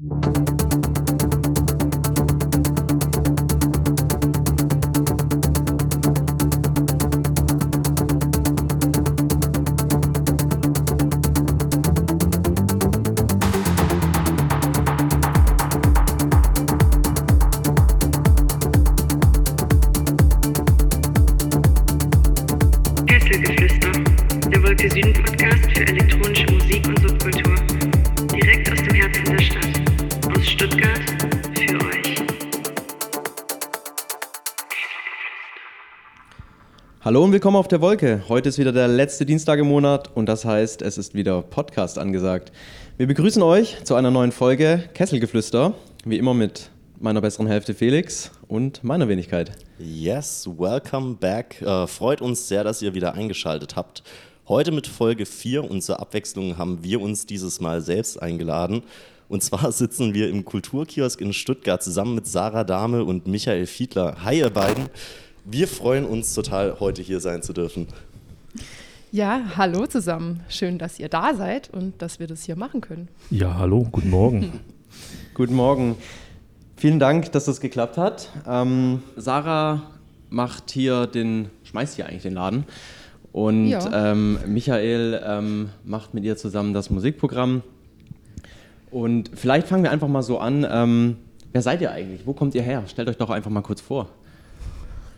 うん。Hallo und willkommen auf der Wolke. Heute ist wieder der letzte Dienstag im Monat und das heißt, es ist wieder Podcast angesagt. Wir begrüßen euch zu einer neuen Folge Kesselgeflüster, wie immer mit meiner besseren Hälfte Felix und meiner Wenigkeit. Yes, welcome back. Äh, freut uns sehr, dass ihr wieder eingeschaltet habt. Heute mit Folge 4 und zur Abwechslung haben wir uns dieses Mal selbst eingeladen. Und zwar sitzen wir im Kulturkiosk in Stuttgart zusammen mit Sarah Dahme und Michael Fiedler. Hi, ihr beiden. Wir freuen uns total, heute hier sein zu dürfen. Ja, hallo zusammen. Schön, dass ihr da seid und dass wir das hier machen können. Ja, hallo, guten Morgen. Guten Morgen. Vielen Dank, dass das geklappt hat. Ähm, Sarah macht hier den, schmeißt hier eigentlich den Laden. Und Ja. ähm, Michael ähm, macht mit ihr zusammen das Musikprogramm. Und vielleicht fangen wir einfach mal so an. Ähm, wer seid ihr eigentlich? Wo kommt ihr her? Stellt euch doch einfach mal kurz vor.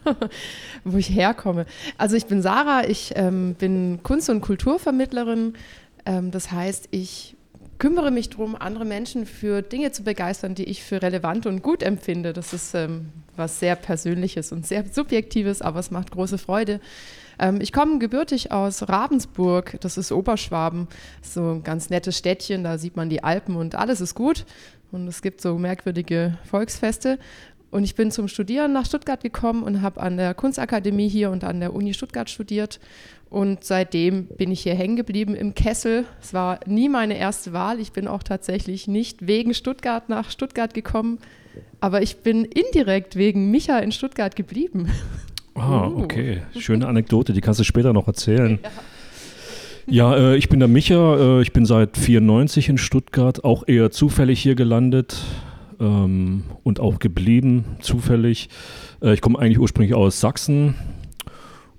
Wo ich herkomme. Also ich bin Sarah, ich ähm, bin Kunst- und Kulturvermittlerin. Ähm, das heißt, ich kümmere mich darum, andere Menschen für Dinge zu begeistern, die ich für relevant und gut empfinde. Das ist ähm, was sehr Persönliches und sehr Subjektives, aber es macht große Freude. Ähm, ich komme gebürtig aus Ravensburg, das ist Oberschwaben, so ein ganz nettes Städtchen, da sieht man die Alpen und alles ist gut. Und es gibt so merkwürdige Volksfeste. Und ich bin zum Studieren nach Stuttgart gekommen und habe an der Kunstakademie hier und an der Uni Stuttgart studiert. Und seitdem bin ich hier hängen geblieben im Kessel. Es war nie meine erste Wahl. Ich bin auch tatsächlich nicht wegen Stuttgart nach Stuttgart gekommen. Aber ich bin indirekt wegen Micha in Stuttgart geblieben. Ah, Uh. okay. Schöne Anekdote, die kannst du später noch erzählen. Ja, äh, ich bin der Micha, äh, ich bin seit 94 in Stuttgart, auch eher zufällig hier gelandet ähm, und auch geblieben, zufällig. Äh, ich komme eigentlich ursprünglich aus Sachsen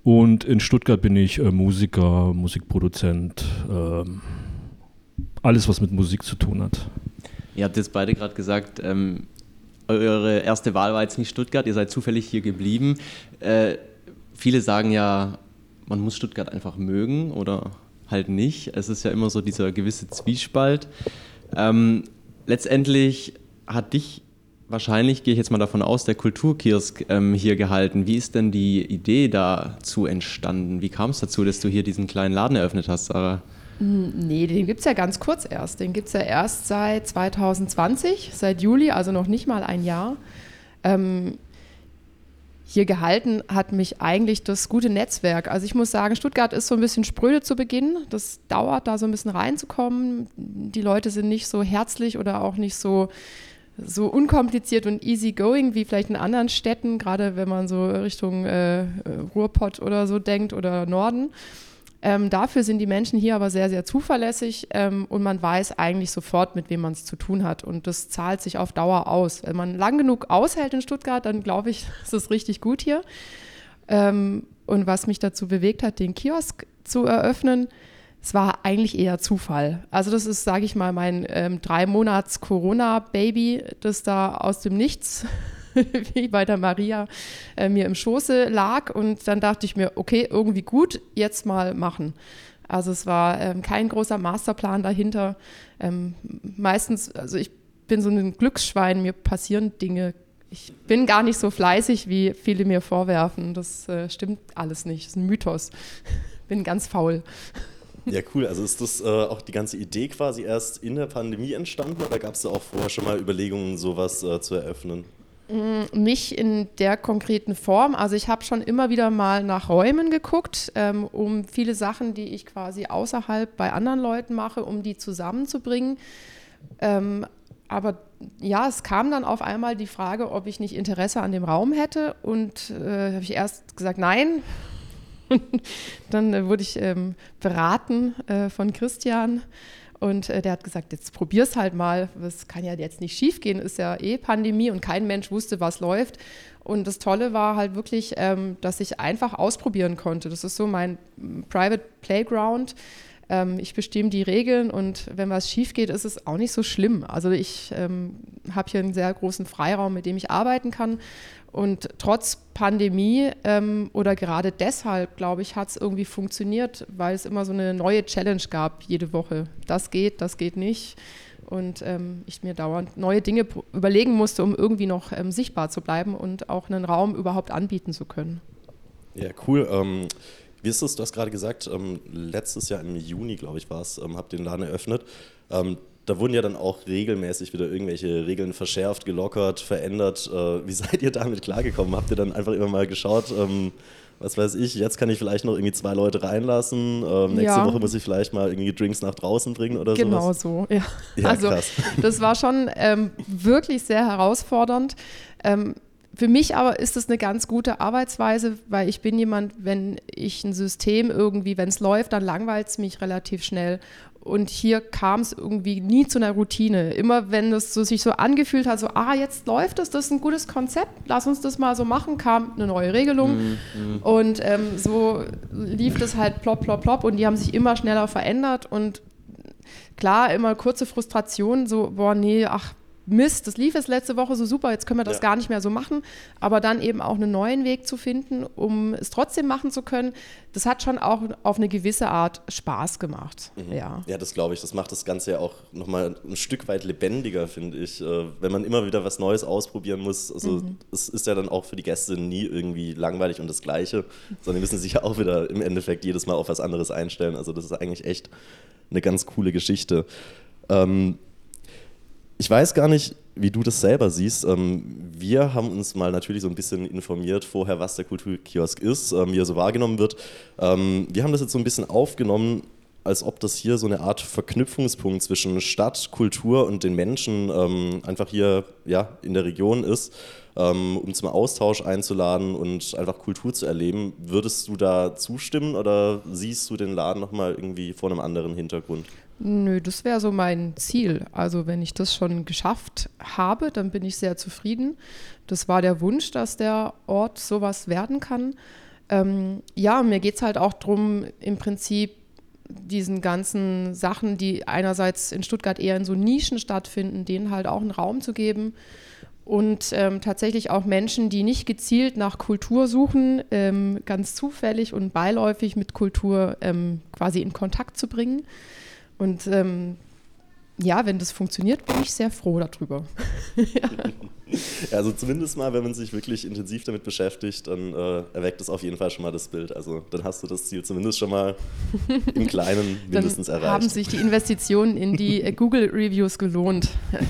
und in Stuttgart bin ich äh, Musiker, Musikproduzent, ähm, alles, was mit Musik zu tun hat. Ihr habt jetzt beide gerade gesagt, ähm, eure erste Wahl war jetzt nicht Stuttgart, ihr seid zufällig hier geblieben. Äh, viele sagen ja, man muss Stuttgart einfach mögen oder halt nicht. Es ist ja immer so dieser gewisse Zwiespalt. Ähm, letztendlich hat dich wahrscheinlich, gehe ich jetzt mal davon aus, der Kulturkiosk ähm, hier gehalten. Wie ist denn die Idee dazu entstanden? Wie kam es dazu, dass du hier diesen kleinen Laden eröffnet hast, Sarah? Nee, den gibt es ja ganz kurz erst. Den gibt es ja erst seit 2020, seit Juli, also noch nicht mal ein Jahr. Ähm, hier gehalten hat mich eigentlich das gute Netzwerk. Also ich muss sagen, Stuttgart ist so ein bisschen spröde zu Beginn. Das dauert, da so ein bisschen reinzukommen. Die Leute sind nicht so herzlich oder auch nicht so, so unkompliziert und easygoing wie vielleicht in anderen Städten, gerade wenn man so Richtung äh, Ruhrpott oder so denkt oder Norden. Ähm, dafür sind die Menschen hier aber sehr, sehr zuverlässig ähm, und man weiß eigentlich sofort, mit wem man es zu tun hat. Und das zahlt sich auf Dauer aus. Wenn man lang genug aushält in Stuttgart, dann glaube ich, ist es richtig gut hier. Ähm, und was mich dazu bewegt hat, den Kiosk zu eröffnen, es war eigentlich eher Zufall. Also das ist, sage ich mal, mein ähm, drei Monats Corona-Baby, das da aus dem Nichts wie bei der Maria äh, mir im Schoße lag und dann dachte ich mir, okay, irgendwie gut, jetzt mal machen. Also es war ähm, kein großer Masterplan dahinter. Ähm, meistens, also ich bin so ein Glücksschwein, mir passieren Dinge. Ich bin gar nicht so fleißig, wie viele mir vorwerfen. Das äh, stimmt alles nicht. Das ist ein Mythos. bin ganz faul. Ja, cool. Also ist das äh, auch die ganze Idee quasi erst in der Pandemie entstanden oder gab es da auch vorher schon mal Überlegungen, sowas äh, zu eröffnen? Nicht in der konkreten Form. Also ich habe schon immer wieder mal nach Räumen geguckt, ähm, um viele Sachen, die ich quasi außerhalb bei anderen Leuten mache, um die zusammenzubringen. Ähm, aber ja, es kam dann auf einmal die Frage, ob ich nicht Interesse an dem Raum hätte. Und äh, habe ich erst gesagt, nein. dann äh, wurde ich ähm, beraten äh, von Christian Und äh, der hat gesagt, jetzt probier's halt mal. Das kann ja jetzt nicht schief gehen, ist ja eh Pandemie und kein Mensch wusste, was läuft. Und das Tolle war halt wirklich, ähm, dass ich einfach ausprobieren konnte. Das ist so mein Private Playground. Ähm, ich bestimme die Regeln und wenn was schief geht, ist es auch nicht so schlimm. Also ich ähm, habe hier einen sehr großen Freiraum, mit dem ich arbeiten kann. Und trotz Pandemie ähm, oder gerade deshalb, glaube ich, hat es irgendwie funktioniert, weil es immer so eine neue Challenge gab jede Woche. Das geht, das geht nicht und ähm, ich mir dauernd neue Dinge überlegen musste, um irgendwie noch ähm, sichtbar zu bleiben und auch einen Raum überhaupt anbieten zu können. Ja, cool. Ähm, wie ist es, du hast gerade gesagt, ähm, letztes Jahr im Juni, glaube ich, war es, ähm, habt den Laden eröffnet. Ähm, da wurden ja dann auch regelmäßig wieder irgendwelche Regeln verschärft, gelockert, verändert. Äh, wie seid ihr damit klargekommen? Habt ihr dann einfach immer mal geschaut, was weiß ich, jetzt kann ich vielleicht noch irgendwie zwei Leute reinlassen, ähm, nächste ja. Woche muss ich vielleicht mal irgendwie Drinks nach draußen bringen oder so. Genau sowas. so, ja. ja also krass. das war schon ähm, wirklich sehr herausfordernd. Ähm, für mich aber ist es eine ganz gute Arbeitsweise, weil ich bin jemand, wenn ich ein System irgendwie, wenn es läuft, dann langweilt es mich relativ schnell. Und hier kam es irgendwie nie zu einer Routine. Immer wenn es so, sich so angefühlt hat, so, ah, jetzt läuft es, das ist ein gutes Konzept, lass uns das mal so machen, kam eine neue Regelung. Mhm, mhm. und ähm, so lief das halt plopp, plopp, plopp. Und die haben sich immer schneller verändert. Und klar, immer kurze Frustration, so, boah, nee, ach, Mist, das lief jetzt letzte Woche so super, jetzt können wir das ja. gar nicht mehr so machen. Aber dann eben auch einen neuen Weg zu finden, um es trotzdem machen zu können, das hat schon auch auf eine gewisse Art Spaß gemacht. Mhm. Ja. ja, das glaube ich. Das macht das Ganze ja auch nochmal ein Stück weit lebendiger, finde ich. Äh, wenn man immer wieder was Neues ausprobieren muss. Also mhm. es ist ja dann auch für die Gäste nie irgendwie langweilig und das Gleiche, sondern die müssen sich ja auch wieder im Endeffekt jedes Mal auf was anderes einstellen. Also das ist eigentlich echt eine ganz coole Geschichte. Ähm, ich weiß gar nicht, wie du das selber siehst. Ähm, wir haben uns mal natürlich so ein bisschen informiert vorher, was der Kulturkiosk ist, ähm, wie er so wahrgenommen wird. Ähm, wir haben das jetzt so ein bisschen aufgenommen, als ob das hier so eine Art Verknüpfungspunkt zwischen Stadt, Kultur und den Menschen einfach hier ja, in der Region ist, um zum Austausch einzuladen und einfach Kultur zu erleben. Würdest du da zustimmen oder siehst du den Laden nochmal irgendwie vor einem anderen Hintergrund? Nö, das wäre so mein Ziel. Also wenn ich das schon geschafft habe, dann bin ich sehr zufrieden. Das war der Wunsch, dass der Ort sowas werden kann. Ähm, ja, mir geht es halt auch darum, im Prinzip diesen ganzen Sachen, die einerseits in Stuttgart eher in so Nischen stattfinden, denen halt auch einen Raum zu geben und ähm, tatsächlich auch Menschen, die nicht gezielt nach Kultur suchen, ähm, ganz zufällig und beiläufig mit Kultur ähm, quasi in Kontakt zu bringen. Und ähm, ja, wenn das funktioniert, bin ich sehr froh darüber. ja. Also zumindest mal, wenn man sich wirklich intensiv damit beschäftigt, dann äh, erweckt es auf jeden Fall schon mal das Bild. Also dann hast du das Ziel zumindest schon mal im Kleinen mindestens dann erreicht. haben sich die Investitionen in die äh, Google-Reviews gelohnt,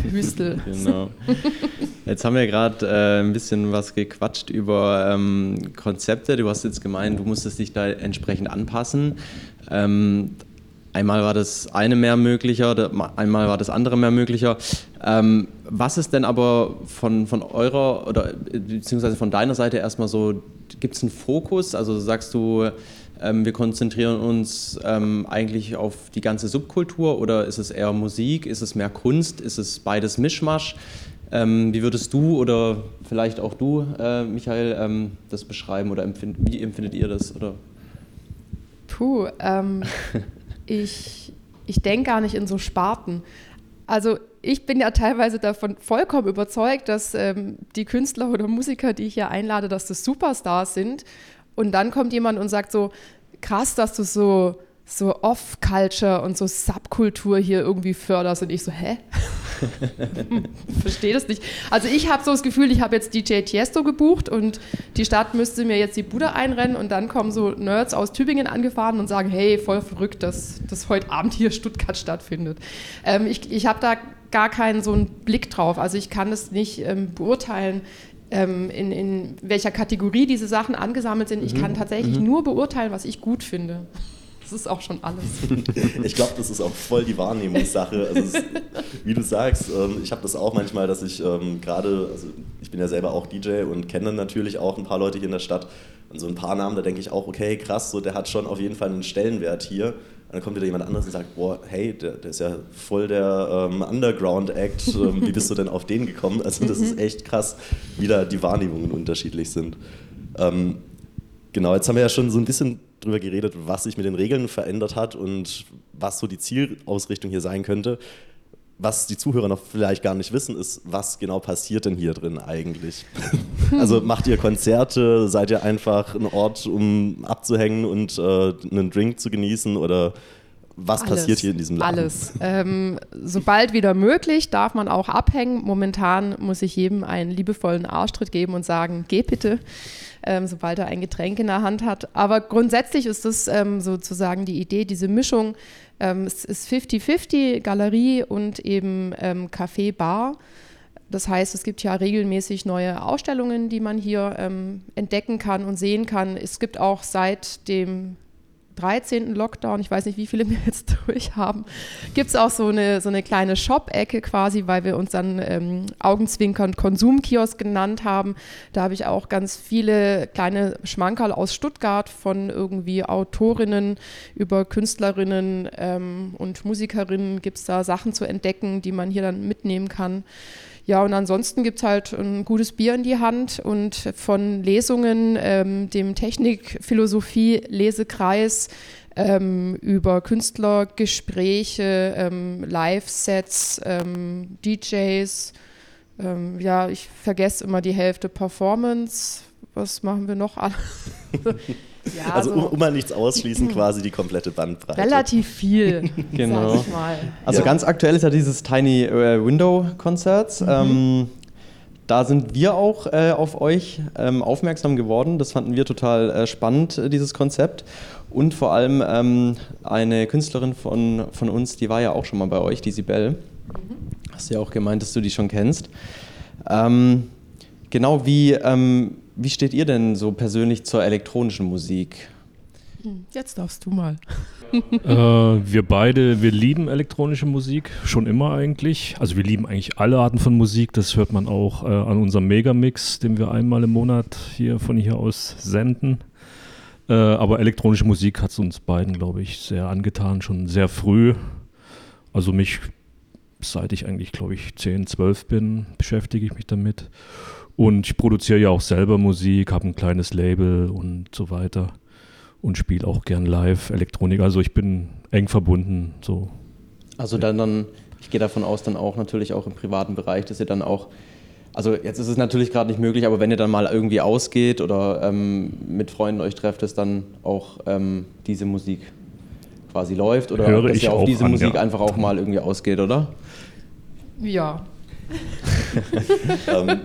Hüstel. Genau. Jetzt haben wir gerade äh, ein bisschen was gequatscht über ähm, Konzepte. Du hast jetzt gemeint, du musstest dich da entsprechend anpassen. Ähm, Einmal war das eine mehr möglicher, einmal war das andere mehr möglicher. Ähm, was ist denn aber von, von eurer oder beziehungsweise von deiner Seite erstmal so, gibt es einen Fokus? Also sagst du, ähm, wir konzentrieren uns ähm, eigentlich auf die ganze Subkultur oder ist es eher Musik, ist es mehr Kunst, ist es beides Mischmasch? Ähm, wie würdest du oder vielleicht auch du, äh, Michael, ähm, das beschreiben oder empfind, wie empfindet ihr das? Oder? Puh, ähm, ich, ich denke gar nicht in so Sparten. Also ich bin ja teilweise davon vollkommen überzeugt, dass ähm, die Künstler oder Musiker, die ich hier einlade, dass das Superstars sind. Und dann kommt jemand und sagt so, krass, dass du so so Off-Culture und so Subkultur hier irgendwie förderst. Und ich so, hä? Verstehe das nicht. Also ich habe so das Gefühl, ich habe jetzt DJ Tiesto gebucht und die Stadt müsste mir jetzt die Bude einrennen und dann kommen so Nerds aus Tübingen angefahren und sagen, hey, voll verrückt, dass das heute Abend hier Stuttgart stattfindet. Ähm, ich ich habe da gar keinen so einen Blick drauf. Also ich kann es nicht ähm, beurteilen, ähm, in, in welcher Kategorie diese Sachen angesammelt sind. Ich mhm. kann tatsächlich mhm. nur beurteilen, was ich gut finde. Das ist auch schon alles. ich glaube, das ist auch voll die Wahrnehmungssache. Also ist, wie du sagst, ähm, ich habe das auch manchmal, dass ich ähm, gerade, also ich bin ja selber auch DJ und kenne natürlich auch ein paar Leute hier in der Stadt. Und so ein paar Namen, da denke ich auch, okay, krass, so der hat schon auf jeden Fall einen Stellenwert hier. Und dann kommt wieder jemand anderes und sagt, boah, hey, der, der ist ja voll der ähm, Underground-Act, ähm, wie bist du denn auf den gekommen? Also das ist echt krass, wie da die Wahrnehmungen unterschiedlich sind. Ähm, genau, jetzt haben wir ja schon so ein bisschen drüber geredet, was sich mit den Regeln verändert hat und was so die Zielausrichtung hier sein könnte. Was die Zuhörer noch vielleicht gar nicht wissen, ist, was genau passiert denn hier drin eigentlich? also macht ihr Konzerte, seid ihr einfach ein Ort, um abzuhängen und äh, einen Drink zu genießen oder was Alles. passiert hier in diesem Laden? Alles. Ähm, sobald wieder möglich, darf man auch abhängen. Momentan muss ich jedem einen liebevollen Arschtritt geben und sagen, geh bitte, ähm, sobald er ein Getränk in der Hand hat. Aber grundsätzlich ist das ähm, sozusagen die Idee, diese Mischung. Ähm, es ist 50-50, Galerie und eben ähm, Café, Bar. Das heißt, es gibt ja regelmäßig neue Ausstellungen, die man hier ähm, entdecken kann und sehen kann. Es gibt auch seit dem 13. Lockdown, ich weiß nicht, wie viele wir jetzt durch haben, gibt es auch so eine, so eine kleine Shop-Ecke quasi, weil wir uns dann ähm, Augenzwinkern Konsumkiosk genannt haben. Da habe ich auch ganz viele kleine Schmankerl aus Stuttgart von irgendwie Autorinnen über Künstlerinnen ähm, und Musikerinnen gibt es da Sachen zu entdecken, die man hier dann mitnehmen kann. Ja, und ansonsten gibt es halt ein gutes Bier in die Hand und von Lesungen, ähm, dem Technik-Philosophie-Lesekreis ähm, über Künstlergespräche, ähm, Live-Sets, ähm, DJs. Ähm, ja, ich vergesse immer die Hälfte Performance. Was machen wir noch? Ja, also, um, um, mal nichts ausschließen, quasi die komplette Bandbreite. Relativ viel, genau. sag ich mal. Also Ja. ganz aktuell ist ja dieses Tiny äh, Window Concerts. Ähm, da sind wir auch äh, auf euch ähm, aufmerksam geworden. Das fanden wir total äh, spannend, äh, dieses Konzept. Und vor allem ähm, eine Künstlerin von, von uns, die war ja auch schon mal bei euch, die Sibel. Hast du ja auch gemeint, dass du die schon kennst. Ähm, genau, wie, ähm, wie steht ihr denn so persönlich zur elektronischen Musik? Jetzt darfst du mal. Äh, wir beide, wir lieben elektronische Musik, schon immer eigentlich. Also wir lieben eigentlich alle Arten von Musik. Das hört man auch äh, an unserem Megamix, den wir einmal im Monat hier von hier aus senden. Äh, aber elektronische Musik hat es uns beiden, glaube ich, sehr angetan, schon sehr früh. Also mich, seit ich eigentlich, glaube ich, 10, 12 bin, beschäftige ich mich damit. Und ich produziere ja auch selber Musik, habe ein kleines Label und so weiter und spiele auch gern live Elektronik. Also ich bin eng verbunden. So. Also dann, dann ich gehe davon aus, dann auch natürlich auch im privaten Bereich, dass ihr dann auch, also jetzt ist es natürlich gerade nicht möglich, aber wenn ihr dann mal irgendwie ausgeht oder ähm, mit Freunden euch trefft, dass dann auch ähm, diese Musik quasi läuft oder Höre dass ich ihr auf auch diese an, Musik ja. einfach auch mal irgendwie ausgeht, oder? Ja. ähm,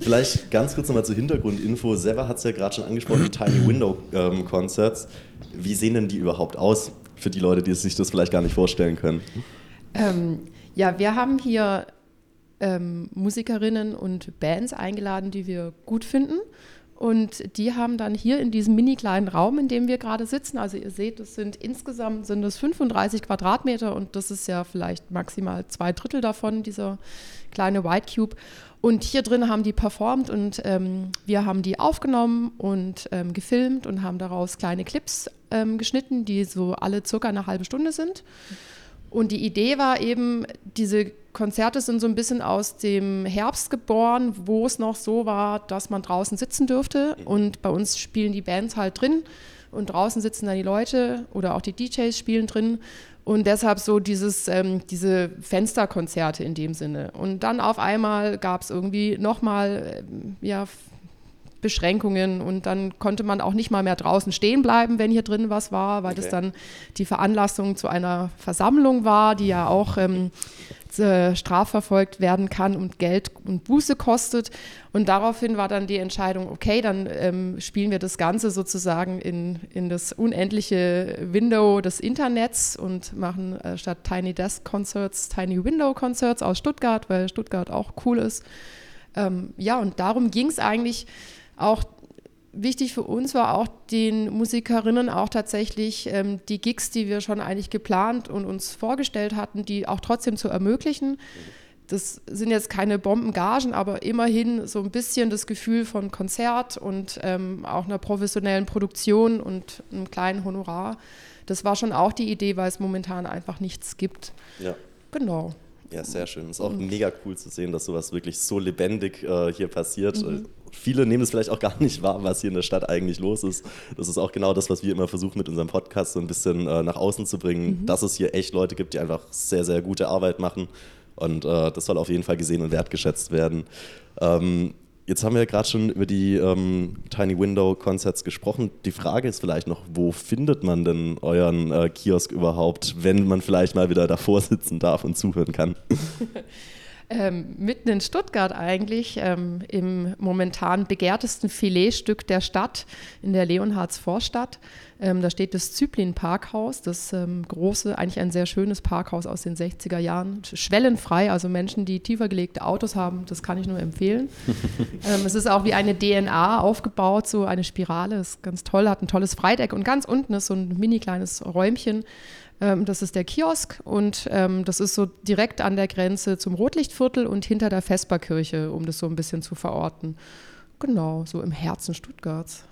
vielleicht ganz kurz nochmal zur Hintergrundinfo. Seva hat es ja gerade schon angesprochen, die Tiny Window ähm, Concerts. Wie sehen denn die überhaupt aus für die Leute, die sich das vielleicht gar nicht vorstellen können? Ähm, ja, wir haben hier ähm, Musikerinnen und Bands eingeladen, die wir gut finden. Und die haben dann hier in diesem mini kleinen Raum, in dem wir gerade sitzen, also ihr seht, es sind insgesamt sind es 35 Quadratmeter und das ist ja vielleicht maximal zwei Drittel davon, dieser kleine White Cube. Und hier drin haben die performt und ähm, wir haben die aufgenommen und ähm, gefilmt und haben daraus kleine Clips ähm, geschnitten, die so alle circa eine halbe Stunde sind. Und die Idee war eben, diese Konzerte sind so ein bisschen aus dem Herbst geboren, wo es noch so war, dass man draußen sitzen dürfte. Und bei uns spielen die Bands halt drin und draußen sitzen dann die Leute oder auch die DJs spielen drin. Und deshalb so dieses, ähm, diese Fensterkonzerte in dem Sinne. Und dann auf einmal gab es irgendwie nochmal ähm, ja, Beschränkungen und dann konnte man auch nicht mal mehr draußen stehen bleiben, wenn hier drin was war, weil das Okay. dann die Veranlassung zu einer Versammlung war, die ja auch ähm, äh, strafverfolgt werden kann und Geld und Buße kostet. Und daraufhin war dann die Entscheidung, okay, dann ähm, spielen wir das Ganze sozusagen in, in das unendliche Window des Internets und machen äh, statt Tiny Desk Concerts Tiny Window Concerts aus Stuttgart, weil Stuttgart auch cool ist. Ähm, ja, und darum ging es eigentlich auch wichtig für uns war auch den Musikerinnen auch tatsächlich ähm, die Gigs, die wir schon eigentlich geplant und uns vorgestellt hatten, die auch trotzdem zu ermöglichen. Das sind jetzt keine Bombengagen, aber immerhin so ein bisschen das Gefühl von Konzert und ähm, auch einer professionellen Produktion und einem kleinen Honorar, das war schon auch die Idee, weil es momentan einfach nichts gibt. Ja. Genau. Ja, sehr schön. Ist auch mega cool zu sehen, dass sowas wirklich so lebendig äh, hier passiert. Mhm. Viele nehmen es vielleicht auch gar nicht wahr, was hier in der Stadt eigentlich los ist. Das ist auch genau das, was wir immer versuchen mit unserem Podcast so ein bisschen äh, nach außen zu bringen, mhm. dass es hier echt Leute gibt, die einfach sehr, sehr gute Arbeit machen. Und äh, das soll auf jeden Fall gesehen und wertgeschätzt werden. Ähm, Jetzt haben wir ja gerade schon über die ähm, Tiny Window Concerts gesprochen. Die Frage ist vielleicht noch, wo findet man denn euren äh, Kiosk überhaupt, wenn man vielleicht mal wieder davor sitzen darf und zuhören kann? ähm, mitten in Stuttgart eigentlich, ähm, im momentan begehrtesten Filetstück der Stadt, in der Leonhards Vorstadt. Ähm, da steht das Zyplin Parkhaus, das ähm, große, eigentlich ein sehr schönes Parkhaus aus den 60er Jahren, schwellenfrei, also Menschen, die tiefer gelegte Autos haben, das kann ich nur empfehlen. Ähm, es ist auch wie eine DNA aufgebaut, so eine Spirale, ist ganz toll, hat ein tolles Freideck und ganz unten ist so ein mini kleines Räumchen, ähm, das ist der Kiosk und ähm, das ist so direkt an der Grenze zum Rotlichtviertel und hinter der Vesperkirche, um das so ein bisschen zu verorten. Genau, so im Herzen Stuttgarts.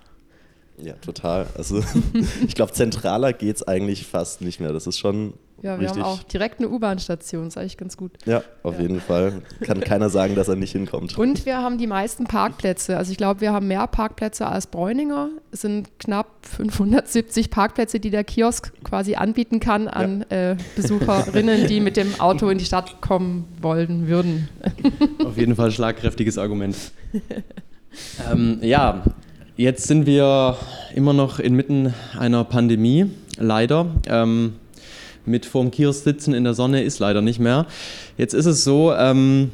Ja, total. Also ich glaube, zentraler geht es eigentlich fast nicht mehr. Das ist schon ja, wir Richtig. haben auch direkt eine U-Bahn-Station, ist eigentlich ganz gut. Ja, auf ja. jeden Fall. Kann keiner sagen, dass er nicht hinkommt. Und wir haben die meisten Parkplätze. Also ich glaube, wir haben mehr Parkplätze als Bräuninger. Es sind knapp 570 Parkplätze, die der Kiosk quasi anbieten kann an ja. äh, Besucherinnen, die mit dem Auto in die Stadt kommen wollen würden. Auf jeden Fall schlagkräftiges Argument. ähm, ja, jetzt sind wir immer noch inmitten einer Pandemie, leider. Ähm, mit vorm Kiosk sitzen in der Sonne ist leider nicht mehr. Jetzt ist es so, ähm,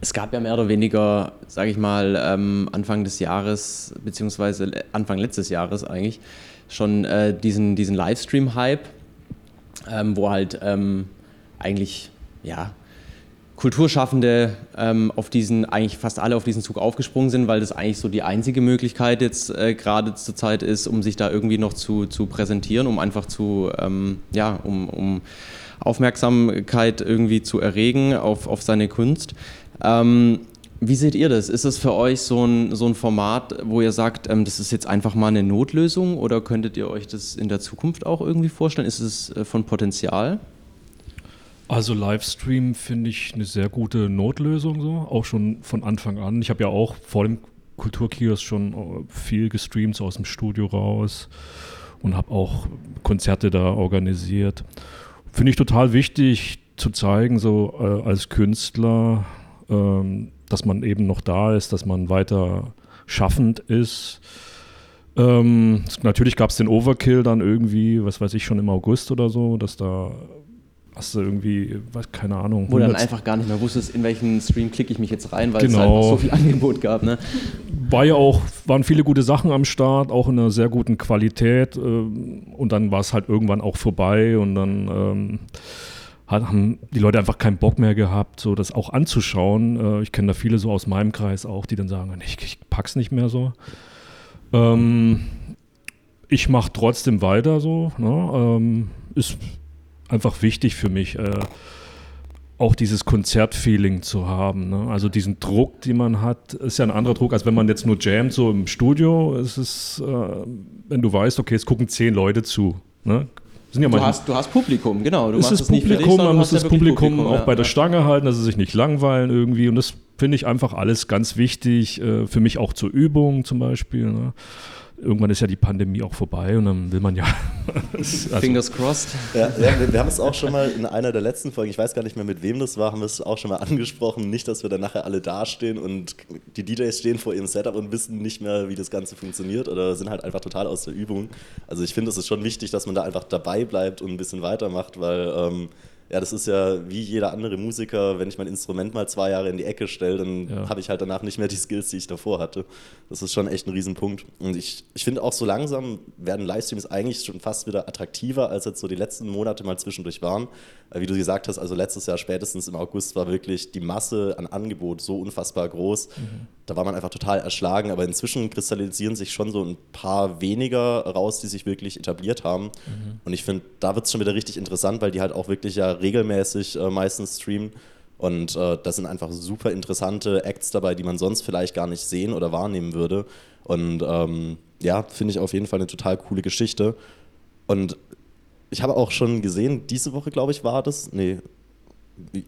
es gab ja mehr oder weniger, sage ich mal, ähm, Anfang des Jahres, beziehungsweise Anfang letztes Jahres eigentlich, schon äh, diesen, diesen Livestream-Hype, ähm, wo halt ähm, eigentlich, ja, Kulturschaffende ähm, auf diesen, eigentlich fast alle auf diesen Zug aufgesprungen sind, weil das eigentlich so die einzige Möglichkeit jetzt äh, gerade zur Zeit ist, um sich da irgendwie noch zu, zu präsentieren, um einfach zu, ähm, ja, um, um Aufmerksamkeit irgendwie zu erregen auf, auf seine Kunst. Ähm, wie seht ihr das? Ist das für euch so ein, so ein Format, wo ihr sagt, ähm, das ist jetzt einfach mal eine Notlösung oder könntet ihr euch das in der Zukunft auch irgendwie vorstellen? Ist es äh, von Potenzial? Also Livestream finde ich eine sehr gute Notlösung, so auch schon von Anfang an. Ich habe ja auch vor dem Kulturkiosk schon äh, viel gestreamt, so aus dem Studio raus und habe auch Konzerte da organisiert. Finde ich total wichtig zu zeigen, so äh, als Künstler, ähm, dass man eben noch da ist, dass man weiter schaffend ist. Ähm, natürlich gab es den Overkill dann irgendwie, was weiß ich, schon im August oder so, dass da hast du irgendwie, was, keine Ahnung. Wo du dann einfach gar nicht mehr wusstest, in welchen Stream klicke ich mich jetzt rein, weil genau. es einfach so viel Angebot gab. Ne? War ja auch, waren viele gute Sachen am Start, auch in einer sehr guten Qualität. Äh, und dann war es halt irgendwann auch vorbei und dann ähm, haben die Leute einfach keinen Bock mehr gehabt, so das auch anzuschauen. Äh, ich kenne da viele so aus meinem Kreis auch, die dann sagen, ich, ich pack's nicht mehr so. Ähm, ich mache trotzdem weiter so. Ne? Ähm, ist einfach wichtig für mich, äh, auch dieses Konzertfeeling zu haben. Ne? Also diesen Druck, den man hat, ist ja ein anderer Druck, als wenn man jetzt nur jammt, so im Studio. Es ist, äh, wenn du weißt, okay, es gucken zehn Leute zu. Ne? Ja du, hast, du hast Publikum, genau. Du ist das Publikum, dich, man muss das Publikum, Publikum, auch ja, bei der Stange halten, dass sie sich nicht langweilen irgendwie. Und das finde ich einfach alles ganz wichtig. Äh, für mich auch zur Übung zum Beispiel. Ne? Irgendwann ist ja die Pandemie auch vorbei und dann will man ja. also Fingers crossed. Ja, ja wir, wir, haben es auch schon mal in einer der letzten Folgen, ich weiß gar nicht mehr mit wem das war, haben wir es auch schon mal angesprochen. Nicht, dass wir dann nachher alle dastehen und die DJs stehen vor ihrem Setup und wissen nicht mehr, wie das Ganze funktioniert oder sind halt einfach total aus der Übung. Also ich finde, es ist schon wichtig, dass man da einfach dabei bleibt und ein bisschen weitermacht, weil. Ähm, ja, das ist ja wie jeder andere Musiker, wenn ich mein Instrument mal zwei Jahre in die Ecke stelle, dann ja. habe ich halt danach nicht mehr die Skills, die ich davor hatte. Das ist schon echt ein Riesenpunkt. Und ich, ich finde auch so langsam werden Livestreams eigentlich schon fast wieder attraktiver, als jetzt so die letzten Monate mal zwischendurch waren. Wie du gesagt hast, also letztes Jahr spätestens im August war wirklich die Masse an Angebot so unfassbar groß. Mhm. Da war man einfach total erschlagen, aber inzwischen kristallisieren sich schon so ein paar weniger raus, die sich wirklich etabliert haben. Mhm. Und ich finde, da wird es schon wieder richtig interessant, weil die halt auch wirklich ja regelmäßig äh, meistens streamen. Und äh, da sind einfach super interessante Acts dabei, die man sonst vielleicht gar nicht sehen oder wahrnehmen würde. Und ähm, ja, finde ich auf jeden Fall eine total coole Geschichte. Und ich habe auch schon gesehen, diese Woche, glaube ich, war das. Nee,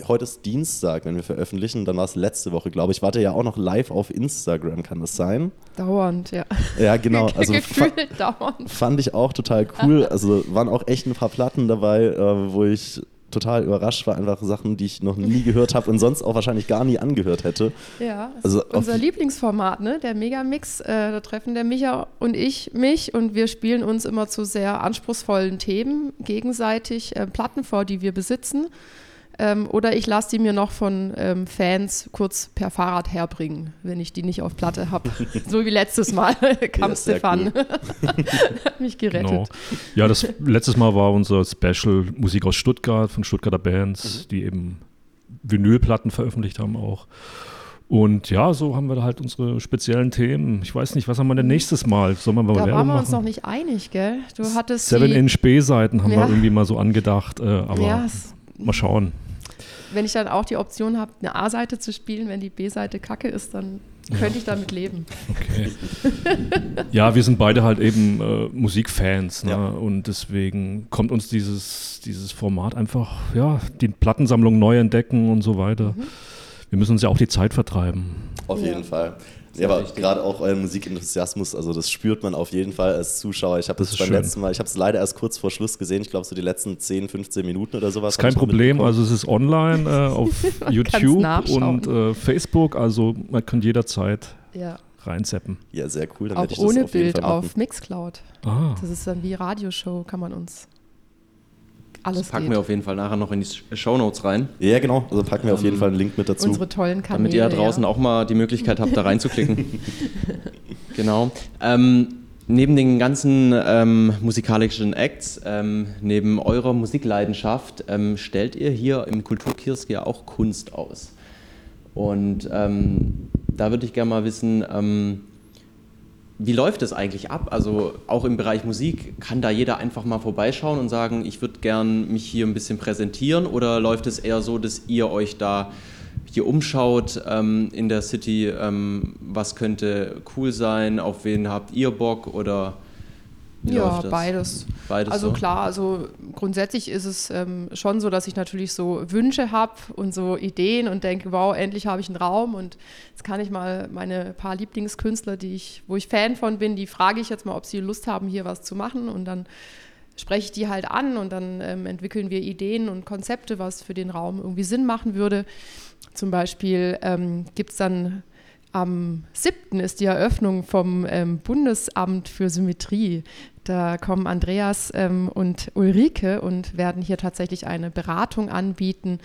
heute ist Dienstag, wenn wir veröffentlichen. Dann war es letzte Woche, glaube ich. Warte ja auch noch live auf Instagram, kann das sein? Dauernd, ja. Ja, genau. Also Gefühlt dauernd. fand ich auch total cool. Also waren auch echt ein paar Platten dabei, äh, wo ich total überrascht war. Einfach Sachen, die ich noch nie gehört habe und sonst auch wahrscheinlich gar nie angehört hätte. Ja, Also unser Lieblingsformat, ne? Der Megamix. Äh, da treffen der Micha und ich mich und wir spielen uns immer zu sehr anspruchsvollen Themen gegenseitig äh, Platten vor, die wir besitzen. Ähm, oder ich lasse die mir noch von ähm, Fans kurz per Fahrrad herbringen, wenn ich die nicht auf Platte habe. so wie letztes Mal kam Ja, Stefan. Hat mich gerettet. Genau. Ja, das letztes Mal war unser Special Musik aus Stuttgart von Stuttgarter Bands, Mhm. die eben Vinylplatten veröffentlicht haben auch. Und ja, so haben wir da halt unsere speziellen Themen. Ich weiß nicht, was haben wir denn nächstes Mal? Sollen wir mal Da Werbung waren wir uns noch machen? nicht einig, gell? Du hattest Seven Inch B-Seiten haben Ja. wir irgendwie mal so angedacht, äh, aber Ja, es- mal schauen. Wenn ich dann auch die Option habe, eine A-Seite zu spielen, wenn die B-Seite kacke ist, dann könnte ich damit leben. Okay. ja, wir sind beide halt eben äh, Musikfans ne? Ja. und deswegen kommt uns dieses, dieses Format einfach, ja, die Plattensammlung neu entdecken und so weiter. Mhm. Wir müssen uns ja auch die Zeit vertreiben. Auf Ja. jeden Fall. Ja, aber gerade auch euren Musikenthusiasmus, also das spürt man auf jeden Fall als Zuschauer. Ich habe Das das, ist beim schön. letzten Mal, ich habe es leider erst kurz vor Schluss gesehen, ich glaube so die letzten 10, 15 Minuten oder sowas. Ist kein Problem, also es ist online äh, auf YouTube und äh, Facebook, also man kann jederzeit Ja. reinzappen. Ja, sehr cool. Dann Auch ohne Bild auf Mixcloud. Ah, Das ist dann wie Radioshow, kann man uns alles Das packen geht. wir auf jeden Fall nachher noch in die Shownotes rein, Ja, genau. Also packen wir auf jeden Fall einen Link mit dazu. Unsere tollen Kanäle. damit ihr da draußen ja. auch mal die Möglichkeit habt, da reinzuklicken. genau. Ähm, neben den ganzen ähm, musikalischen Acts, ähm, neben eurer Musikleidenschaft, ähm, stellt ihr hier im Kulturkiosk ja auch Kunst aus. Und ähm, da würde ich gerne mal wissen, ähm, wie läuft es eigentlich ab? Also auch im Bereich Musik, kann da jeder einfach mal vorbeischauen und sagen, ich würde gern mich hier ein bisschen präsentieren? Oder läuft es eher so, dass ihr euch da hier umschaut ähm, in der City, ähm, was könnte cool sein, auf wen habt ihr Bock oder Ja, das? beides. Beides Also so? klar, also grundsätzlich ist es ähm, schon so, dass ich natürlich so Wünsche habe und so Ideen und denke, wow, endlich habe ich einen Raum und jetzt kann ich mal meine paar Lieblingskünstler, die ich, wo ich Fan von bin, die frage ich jetzt mal, ob sie Lust haben, hier was zu machen und dann spreche ich die halt an und dann ähm, entwickeln wir Ideen und Konzepte, was für den Raum irgendwie Sinn machen würde. Zum Beispiel ähm, gibt es dann am 7. ist die Eröffnung vom ähm, Bundesamt für Symmetrie. Da kommen Andreas ähm, und Ulrike und werden hier tatsächlich eine Beratung anbieten,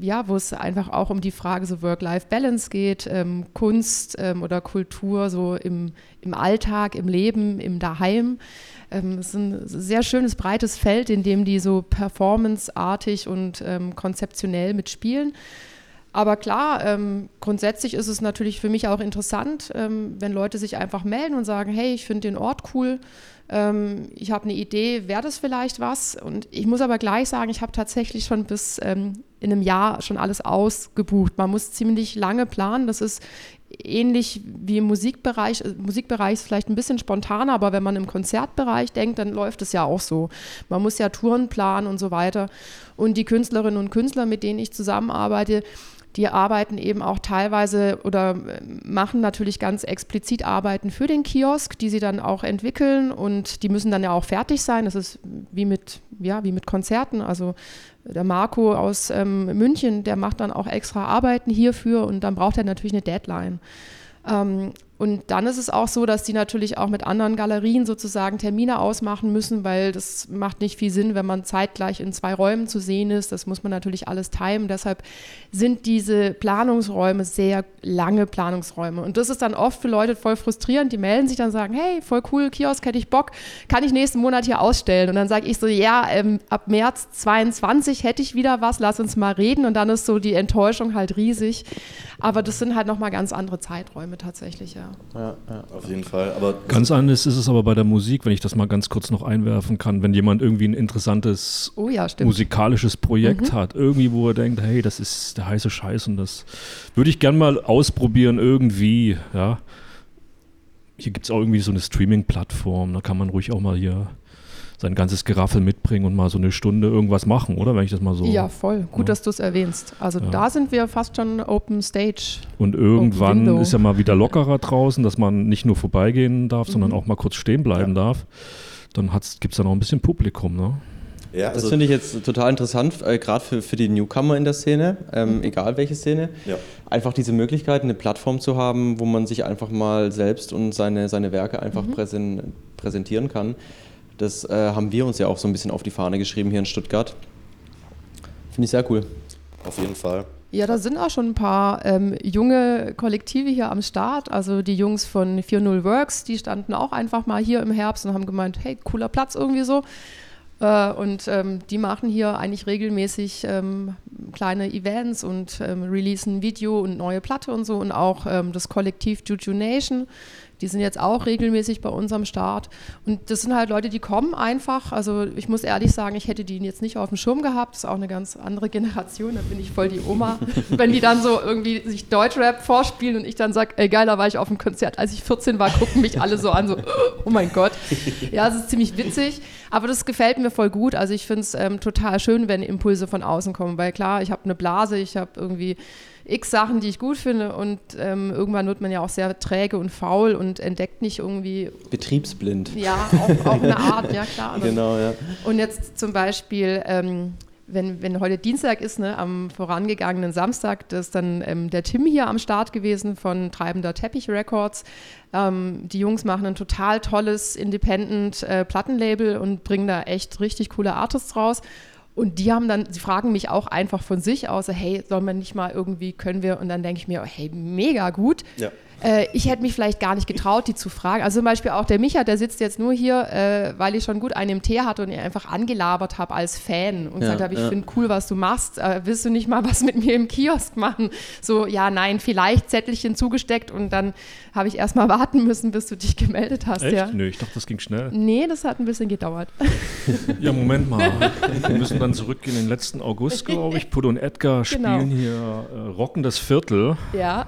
ja, wo es einfach auch um die Frage so Work-Life-Balance geht, ähm, Kunst ähm, oder Kultur so im, im Alltag, im Leben, im Daheim. Ähm, es ist ein sehr schönes, breites Feld, in dem die so performanceartig und ähm, konzeptionell mitspielen. Aber klar, ähm, grundsätzlich ist es natürlich für mich auch interessant, ähm, wenn Leute sich einfach melden und sagen, hey, ich finde den Ort cool, ähm, ich habe eine Idee, wäre das vielleicht was? Und ich muss aber gleich sagen, ich habe tatsächlich schon bis ähm, in einem Jahr schon alles ausgebucht. Man muss ziemlich lange planen. Das ist ähnlich wie im Musikbereich. Äh, Musikbereich ist vielleicht ein bisschen spontaner, aber wenn man im Konzertbereich denkt, dann läuft es ja auch so. Man muss ja Touren planen und so weiter. Und die Künstlerinnen und Künstler, mit denen ich zusammenarbeite, die arbeiten eben auch teilweise oder äh, machen natürlich ganz explizit Arbeiten für den Kiosk, die sie dann auch entwickeln und die müssen dann ja auch fertig sein. Das ist wie mit, ja, wie mit Konzerten. Also der Marco aus ähm, München, der macht dann auch extra Arbeiten hierfür und dann braucht er natürlich eine Deadline. Ähm, und dann ist es auch so, dass die natürlich auch mit anderen Galerien sozusagen Termine ausmachen müssen, weil das macht nicht viel Sinn, wenn man zeitgleich in zwei Räumen zu sehen ist. Das muss man natürlich alles timen. Deshalb sind diese Planungsräume sehr lange Planungsräume. Und das ist dann oft für Leute voll frustrierend. Die melden sich dann sagen, hey, voll cool, Kiosk, hätte ich Bock, kann ich nächsten Monat hier ausstellen? Und dann sage ich so, ja, ähm, ab März 22 hätte ich wieder was, lass uns mal reden. Und dann ist so die Enttäuschung halt riesig. Aber das sind halt nochmal ganz andere Zeiträume tatsächlich, ja. Auf jeden Fall. Aber Ganz anders ist es aber bei der Musik, wenn ich das mal ganz kurz noch einwerfen kann, wenn jemand irgendwie ein interessantes Oh ja, musikalisches Projekt hat, irgendwie, wo er denkt, hey, das ist der heiße Scheiß und das würde ich gern mal ausprobieren irgendwie, ja. Hier gibt es auch irgendwie so eine Streaming-Plattform, da kann man ruhig auch mal hier sein ganzes Geraffel mitbringen und mal so eine Stunde irgendwas machen, oder? Wenn ich das mal so. Ja, voll. Gut, Ja. dass du es erwähnst. Also Ja. da sind wir fast schon Open Stage. Und irgendwann ist ja mal wieder lockerer draußen, dass man nicht nur vorbeigehen darf, sondern Mhm. auch mal kurz stehen bleiben darf. Dann gibt es da noch ein bisschen Publikum, ne? Ja, Das also, finde ich jetzt total interessant, äh, gerade für, für die Newcomer in der Szene, ähm, egal welche Szene. ja. Einfach diese Möglichkeit, eine Plattform zu haben, wo man sich einfach mal selbst und seine, seine Werke einfach präsen, präsentieren kann. Das äh, haben wir uns ja auch so ein bisschen auf die Fahne geschrieben hier in Stuttgart. Finde ich sehr cool. auf jeden Fall. Ja, da sind auch schon ein paar ähm, junge Kollektive hier am Start. Also die Jungs von 4.0 Works, die standen auch einfach mal hier im Herbst und haben gemeint, hey, cooler Platz irgendwie so. Äh, und ähm, die machen hier eigentlich regelmäßig ähm, kleine Events und ähm, releasen Video und neue Platte und so. Und auch ähm, das Kollektiv Juju Nation, die sind jetzt auch regelmäßig bei uns am Start. Und das sind halt Leute, die kommen einfach. Also ich muss ehrlich sagen, ich hätte die jetzt nicht auf dem Schirm gehabt. Das ist auch eine ganz andere Generation. Da bin ich voll die Oma. Wenn die dann so irgendwie sich Deutschrap vorspielen und ich dann sage, ey geil, da war ich auf dem Konzert. Als ich 14 war, gucken mich alle so an, so, oh mein Gott. Ja, es ist ziemlich witzig. Aber das gefällt mir voll gut. Also ich finde es ähm, total schön, wenn Impulse von außen kommen. Weil klar, ich habe eine Blase, ich habe irgendwie x Sachen, die ich gut finde und ähm, irgendwann wird man ja auch sehr träge und faul und entdeckt nicht irgendwie, Betriebsblind. ja, auch, auch eine Art, ja klar. Genau, ja. Und jetzt zum Beispiel, ähm, wenn, wenn heute Dienstag ist, ne, am vorangegangenen Samstag, da ist dann ähm, der Tim hier am Start gewesen von Treibender Teppich Records. Ähm, die Jungs machen ein total tolles Independent-Plattenlabel und bringen da echt richtig coole Artists raus. Und die haben dann, sie fragen mich auch einfach von sich aus, hey, soll man nicht mal irgendwie, können wir? Und dann denke ich mir, hey, mega gut. Ja. Äh, ich hätte mich vielleicht gar nicht getraut, die zu fragen. Also zum Beispiel auch der Micha, der sitzt jetzt nur hier, äh, weil ich schon gut einen im Tee hatte und ihn einfach angelabert habe als Fan und Ja, gesagt habe, ich ja. finde cool, was du machst. Äh, willst du nicht mal was mit mir im Kiosk machen? So, ja, nein, vielleicht Zettelchen zugesteckt und dann habe ich erst mal warten müssen, bis du dich gemeldet hast. Echt? Ja. Nö, ich dachte, das ging schnell. Nee, das hat ein bisschen gedauert. Ja, Moment mal. Wir müssen dann zurückgehen in den letzten August, glaube ich. Puddo und Edgar Genau. spielen hier äh, Rocken das Viertel. Ja.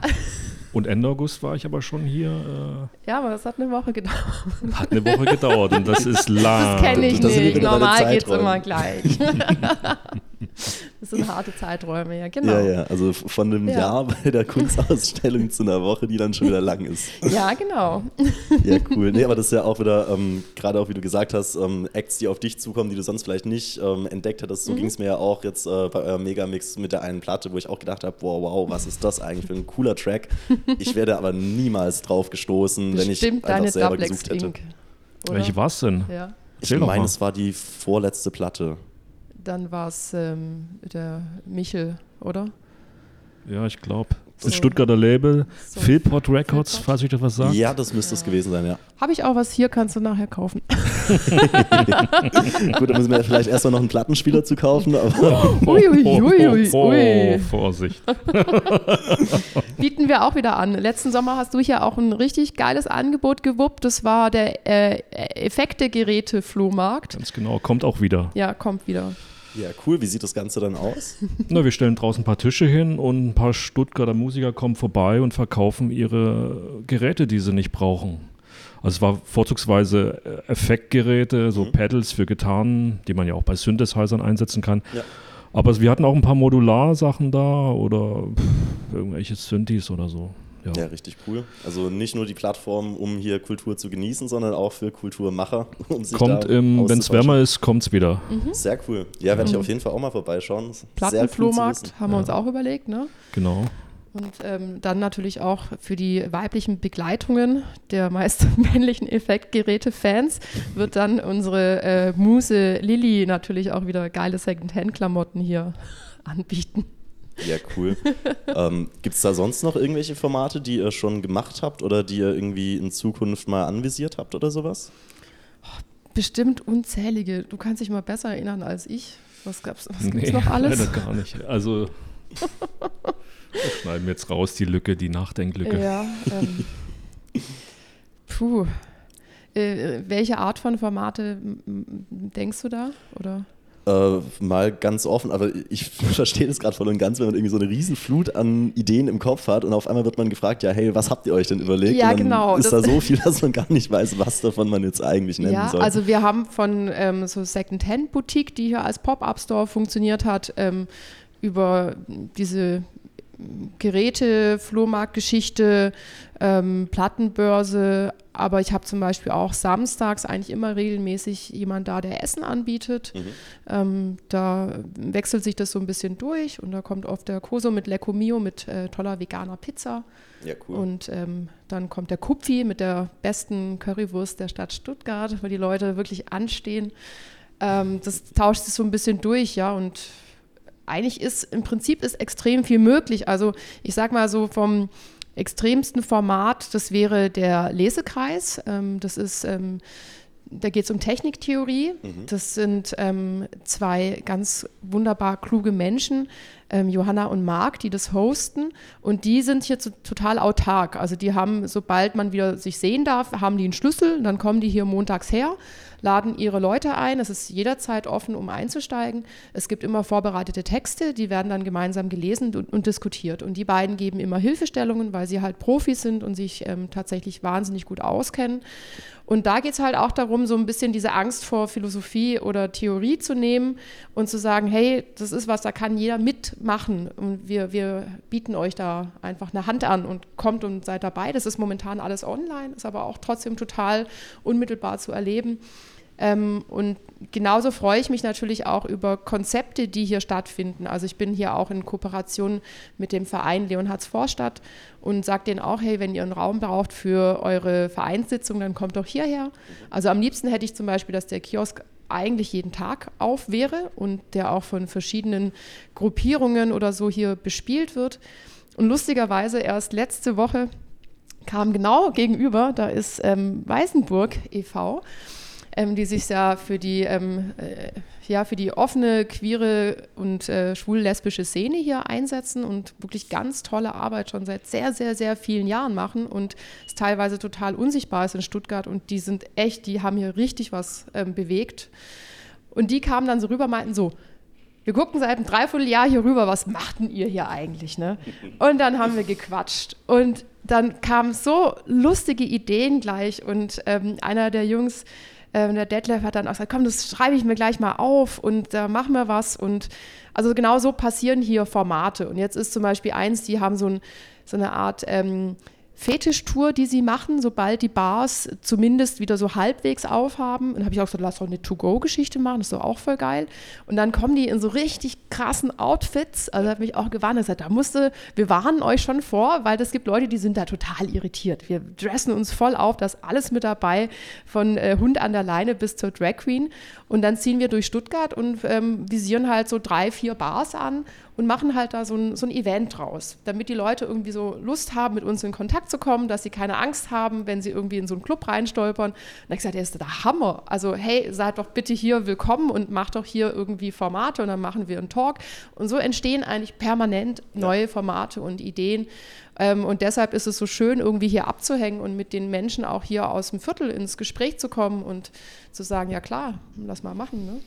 Und Ende August war ich aber schon hier. ja, aber das hat eine Woche gedauert. Äh, hat eine Woche gedauert und das ist lang. Das kenne ich das nicht. Normal geht es immer gleich. das sind harte Zeiträume, ja, genau. Ja, ja, also von einem Ja. Jahr bei der Kunstausstellung zu einer Woche, die dann schon wieder lang ist. Ja, genau. Ja, cool. Nee, aber das ist ja auch wieder, ähm, gerade auch wie du gesagt hast, ähm, Acts, die auf dich zukommen, die du sonst vielleicht nicht ähm, entdeckt hättest. So ging es mir ja auch jetzt äh, bei eurem Megamix mit der einen Platte, wo ich auch gedacht habe, wow, wow, was ist das eigentlich für ein cooler Track. Ich wäre aber niemals drauf gestoßen, wenn ich einfach deine selber Dublex gesucht hätte. Inc. Oder? Welche war es denn? Ja. Ich meine, es war die vorletzte Platte. Dann war es ähm, der Michel, oder? Ja, ich glaube. Das ist So. Stuttgarter Label. So. Philpot Records, Philpot. falls ich das was sagt. Ja, das müsste es gewesen sein, ja. Habe ich auch was hier, kannst du nachher kaufen. Gut, da müssen wir vielleicht erstmal noch einen Plattenspieler zu kaufen, aber Ui, ui, ui, ui, Oh, ui. Vorsicht. Bieten wir auch wieder an. Letzten Sommer hast du hier auch ein richtig geiles Angebot gewuppt. Das war der äh, Effekte-Geräte-Flohmarkt. Ganz genau, kommt auch wieder. Ja, kommt wieder. Ja, cool. Wie sieht das Ganze dann aus? Na, wir stellen draußen ein paar Tische hin und ein paar Stuttgarter Musiker kommen vorbei und verkaufen ihre Geräte, die sie nicht brauchen. Also es war vorzugsweise äh, Effektgeräte, so Pedals für Gitarren, die man ja auch bei Synthesizern einsetzen kann. Ja. Aber wir hatten auch ein paar Modularsachen da oder pff, irgendwelche Synthes oder so. Ja. Ja, richtig cool. Also nicht nur die Plattform, um hier Kultur zu genießen, sondern auch für Kulturmacher. Um sich Kommt, da wenn es wärmer ist, kommt es wieder. Sehr cool. Ja, werde ich auf jeden Fall auch mal vorbeischauen. Cool Plattenflohmarkt haben wir uns auch überlegt, ne? Genau. Und ähm, dann natürlich auch für die weiblichen Begleitungen der meist männlichen Effektgeräte-Fans wird dann unsere äh, Muse Lilly natürlich auch wieder geile Second-Hand-Klamotten hier anbieten. Ja, cool. ähm, Gibt es da sonst noch irgendwelche Formate, die ihr schon gemacht habt oder die ihr irgendwie in Zukunft mal anvisiert habt oder sowas? Bestimmt unzählige. Du kannst dich mal besser erinnern als ich. Was gab's, was gibt's Nee, noch alles? leider gar nicht. Also wir schneiden jetzt raus die Lücke, die Nachdenklücke. Ja. Ähm, puh. Äh, welche Art von Formate denkst du da? Oder? Äh, mal ganz offen, aber ich verstehe das gerade voll und ganz, wenn man irgendwie so eine Riesenflut an Ideen im Kopf hat und auf einmal wird man gefragt, ja, hey, was habt ihr euch denn überlegt? Ja, genau. Ist da so viel, dass man gar nicht weiß, was davon man jetzt eigentlich nennen Ja, soll. also wir haben von ähm, so Second-Hand-Boutique, die hier als Pop-Up-Store funktioniert hat, ähm, über diese Geräte, Flohmarktgeschichte, ähm, Plattenbörse, aber ich habe zum Beispiel auch samstags eigentlich immer regelmäßig jemand da, der Essen anbietet. Ähm, da wechselt sich das so ein bisschen durch und da kommt oft der Koso mit Lecco Mio mit äh, toller veganer Pizza. ja, cool. Und ähm, dann kommt der Kupfi mit der besten Currywurst der Stadt Stuttgart, weil die Leute wirklich anstehen. Ähm, das tauscht sich so ein bisschen durch, ja. Und eigentlich ist im Prinzip ist extrem viel möglich. Also ich sag mal so vom extremsten Format, das wäre der Lesekreis. Ähm, das ist ähm, da geht es um Techniktheorie. Das sind ähm, zwei ganz wunderbar kluge Menschen, ähm, Johanna und Marc, die das hosten. Und die sind hier zu, total autark. Also die haben, sobald man wieder sich sehen darf, haben die einen Schlüssel. Dann kommen die hier montags her, laden ihre Leute ein. Es ist jederzeit offen, um einzusteigen. Es gibt immer vorbereitete Texte, die werden dann gemeinsam gelesen und, und diskutiert. Und die beiden geben immer Hilfestellungen, weil sie halt Profis sind und sich ähm, tatsächlich wahnsinnig gut auskennen. Und da geht es halt auch darum, so ein bisschen diese Angst vor Philosophie oder Theorie zu nehmen und zu sagen, hey, das ist was, da kann jeder mitmachen. Und wir, wir bieten euch da einfach eine Hand an und kommt und seid dabei. Das ist momentan alles online, ist aber auch trotzdem total unmittelbar zu erleben. Ähm, und genauso freue ich mich natürlich auch über Konzepte, die hier stattfinden. Also ich bin hier auch in Kooperation mit dem Verein Leonhards Vorstadt und sage denen auch, hey, wenn ihr einen Raum braucht für eure Vereinssitzung, dann kommt doch hierher. Also am liebsten hätte ich zum Beispiel, dass der Kiosk eigentlich jeden Tag auf wäre und der auch von verschiedenen Gruppierungen oder so hier bespielt wird. Und lustigerweise erst letzte Woche kam genau gegenüber, da ist ähm, Weißenburg e.V., ähm, die sich ja für die, ähm, äh, ja, für die offene, queere und äh, schwul-lesbische Szene hier einsetzen und wirklich ganz tolle Arbeit schon seit sehr, sehr, sehr vielen Jahren machen und es teilweise total unsichtbar ist in Stuttgart und die sind echt, die haben hier richtig was ähm, bewegt. Und die kamen dann so rüber, meinten so, wir gucken seit einem Dreivierteljahr hier rüber, was machten ihr hier eigentlich, ne? Und dann haben wir gequatscht und dann kamen so lustige Ideen gleich und ähm, einer der Jungs, ähm, der Detlef hat dann auch gesagt, komm, das schreibe ich mir gleich mal auf und da machen wir was. Und also genau so passieren hier Formate. Und jetzt ist zum Beispiel eins, die haben so, ein, so eine Art ähm, Fetischtour, die sie machen, sobald die Bars zumindest wieder so halbwegs aufhaben. Und dann habe ich auch gesagt, lass doch eine To-Go-Geschichte machen, das ist doch auch voll geil. Und dann kommen die in so richtig krassen Outfits. Also hat mich auch gewarnt, er gesagt, da musste, wir warnen euch schon vor, weil es gibt Leute, die sind da total irritiert. Wir dressen uns voll auf, da ist alles mit dabei, von äh, Hund an der Leine bis zur Drag Queen. Und dann ziehen wir durch Stuttgart und ähm, visieren halt so drei, vier Bars an und machen halt da so ein, so ein Event draus, damit die Leute irgendwie so Lust haben, mit uns in Kontakt zu kommen, dass sie keine Angst haben, wenn sie irgendwie in so einen Club reinstolpern. Und dann habe ich gesagt, das ist der Hammer. Also hey, seid doch bitte hier willkommen und macht doch hier irgendwie Formate und dann machen wir einen Talk. Und so entstehen eigentlich permanent neue Formate und Ideen. Ähm, und deshalb ist es so schön, irgendwie hier abzuhängen und mit den Menschen auch hier aus dem Viertel ins Gespräch zu kommen und zu sagen, ja klar, lass mal machen. Ne?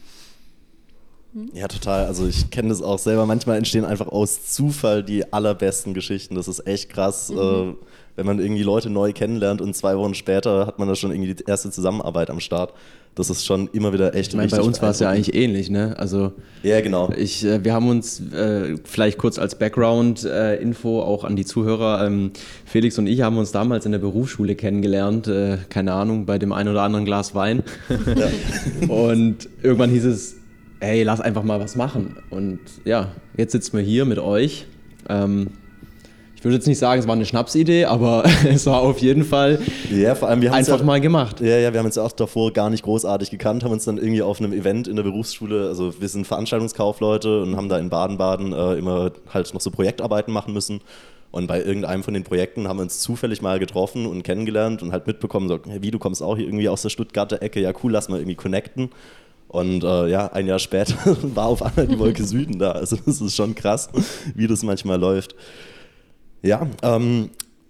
Ja, total. Also ich kenne das auch selber. Manchmal entstehen einfach aus Zufall die allerbesten Geschichten. Das ist echt krass, Mhm. äh, wenn man irgendwie Leute neu kennenlernt und zwei Wochen später hat man da schon irgendwie die erste Zusammenarbeit am Start. Das ist schon immer wieder echt Ich meine, bei uns war es ja eigentlich ähnlich, ne? Also Ja, genau. ich, äh, wir haben uns äh, vielleicht kurz als Background-Info auch an die Zuhörer. Ähm, Felix und ich haben uns damals in der Berufsschule kennengelernt, äh, keine Ahnung, bei dem einen oder anderen Glas Wein. Und irgendwann hieß es, hey, lass einfach mal was machen. Und ja, jetzt sitzen wir hier mit euch. Ähm, ich würde jetzt nicht sagen, es war eine Schnapsidee, aber es war auf jeden Fall Ja, vor allem wir haben einfach ja, mal gemacht. Ja, ja, wir haben uns auch davor gar nicht großartig gekannt, haben uns dann irgendwie auf einem Event in der Berufsschule, also wir sind Veranstaltungskaufleute und haben da in Baden-Baden äh, immer halt noch so Projektarbeiten machen müssen. Und bei irgendeinem von den Projekten haben wir uns zufällig mal getroffen und kennengelernt und halt mitbekommen, so, hey, wie, du kommst auch hier irgendwie aus der Stuttgarter Ecke, ja cool, lass mal irgendwie connecten. Und äh, ja, ein Jahr später war auf einmal die Wolke Süden da. Also das ist schon krass, wie das manchmal läuft. Ja, ähm,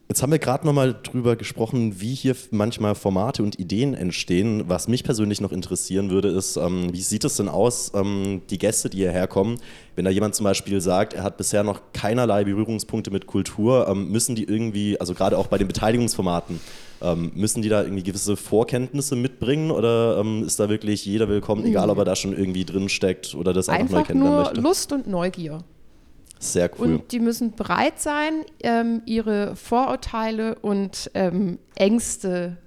Jetzt haben wir gerade nochmal drüber gesprochen, wie hier manchmal Formate und Ideen entstehen. Was mich persönlich noch interessieren würde, ist, ähm, wie sieht es denn aus, ähm, die Gäste, die hierher kommen, wenn da jemand zum Beispiel sagt, er hat bisher noch keinerlei Berührungspunkte mit Kultur, ähm, müssen die irgendwie, also gerade auch bei den Beteiligungsformaten, ähm, müssen die da irgendwie gewisse Vorkenntnisse mitbringen oder ähm, ist da wirklich jeder willkommen, egal ob er da schon irgendwie drin steckt oder das einfach, neu Einfach kennenlernen nur möchte? Lust und Neugier. Sehr cool. Und die müssen bereit sein, ähm, ihre Vorurteile und ähm, Ängste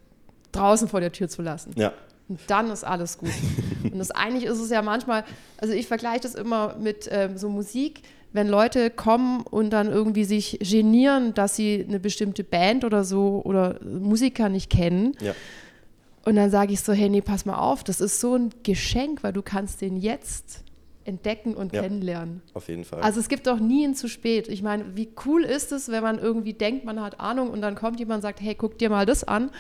draußen vor der Tür zu lassen. ja, Und dann ist alles gut. und das eigentlich ist es ja manchmal, also ich vergleiche das immer mit ähm, so Musik, wenn Leute kommen und dann irgendwie sich genieren, dass sie eine bestimmte Band oder so oder Musiker nicht kennen. ja. Und dann sage ich so, hey, nee, pass mal auf, das ist so ein Geschenk, weil du kannst den jetzt entdecken und Ja. kennenlernen. Auf jeden Fall. Also es gibt doch nie ein zu spät. Ich meine, wie cool ist es, wenn man irgendwie denkt, man hat Ahnung und dann kommt jemand und sagt, hey, guck dir mal das an.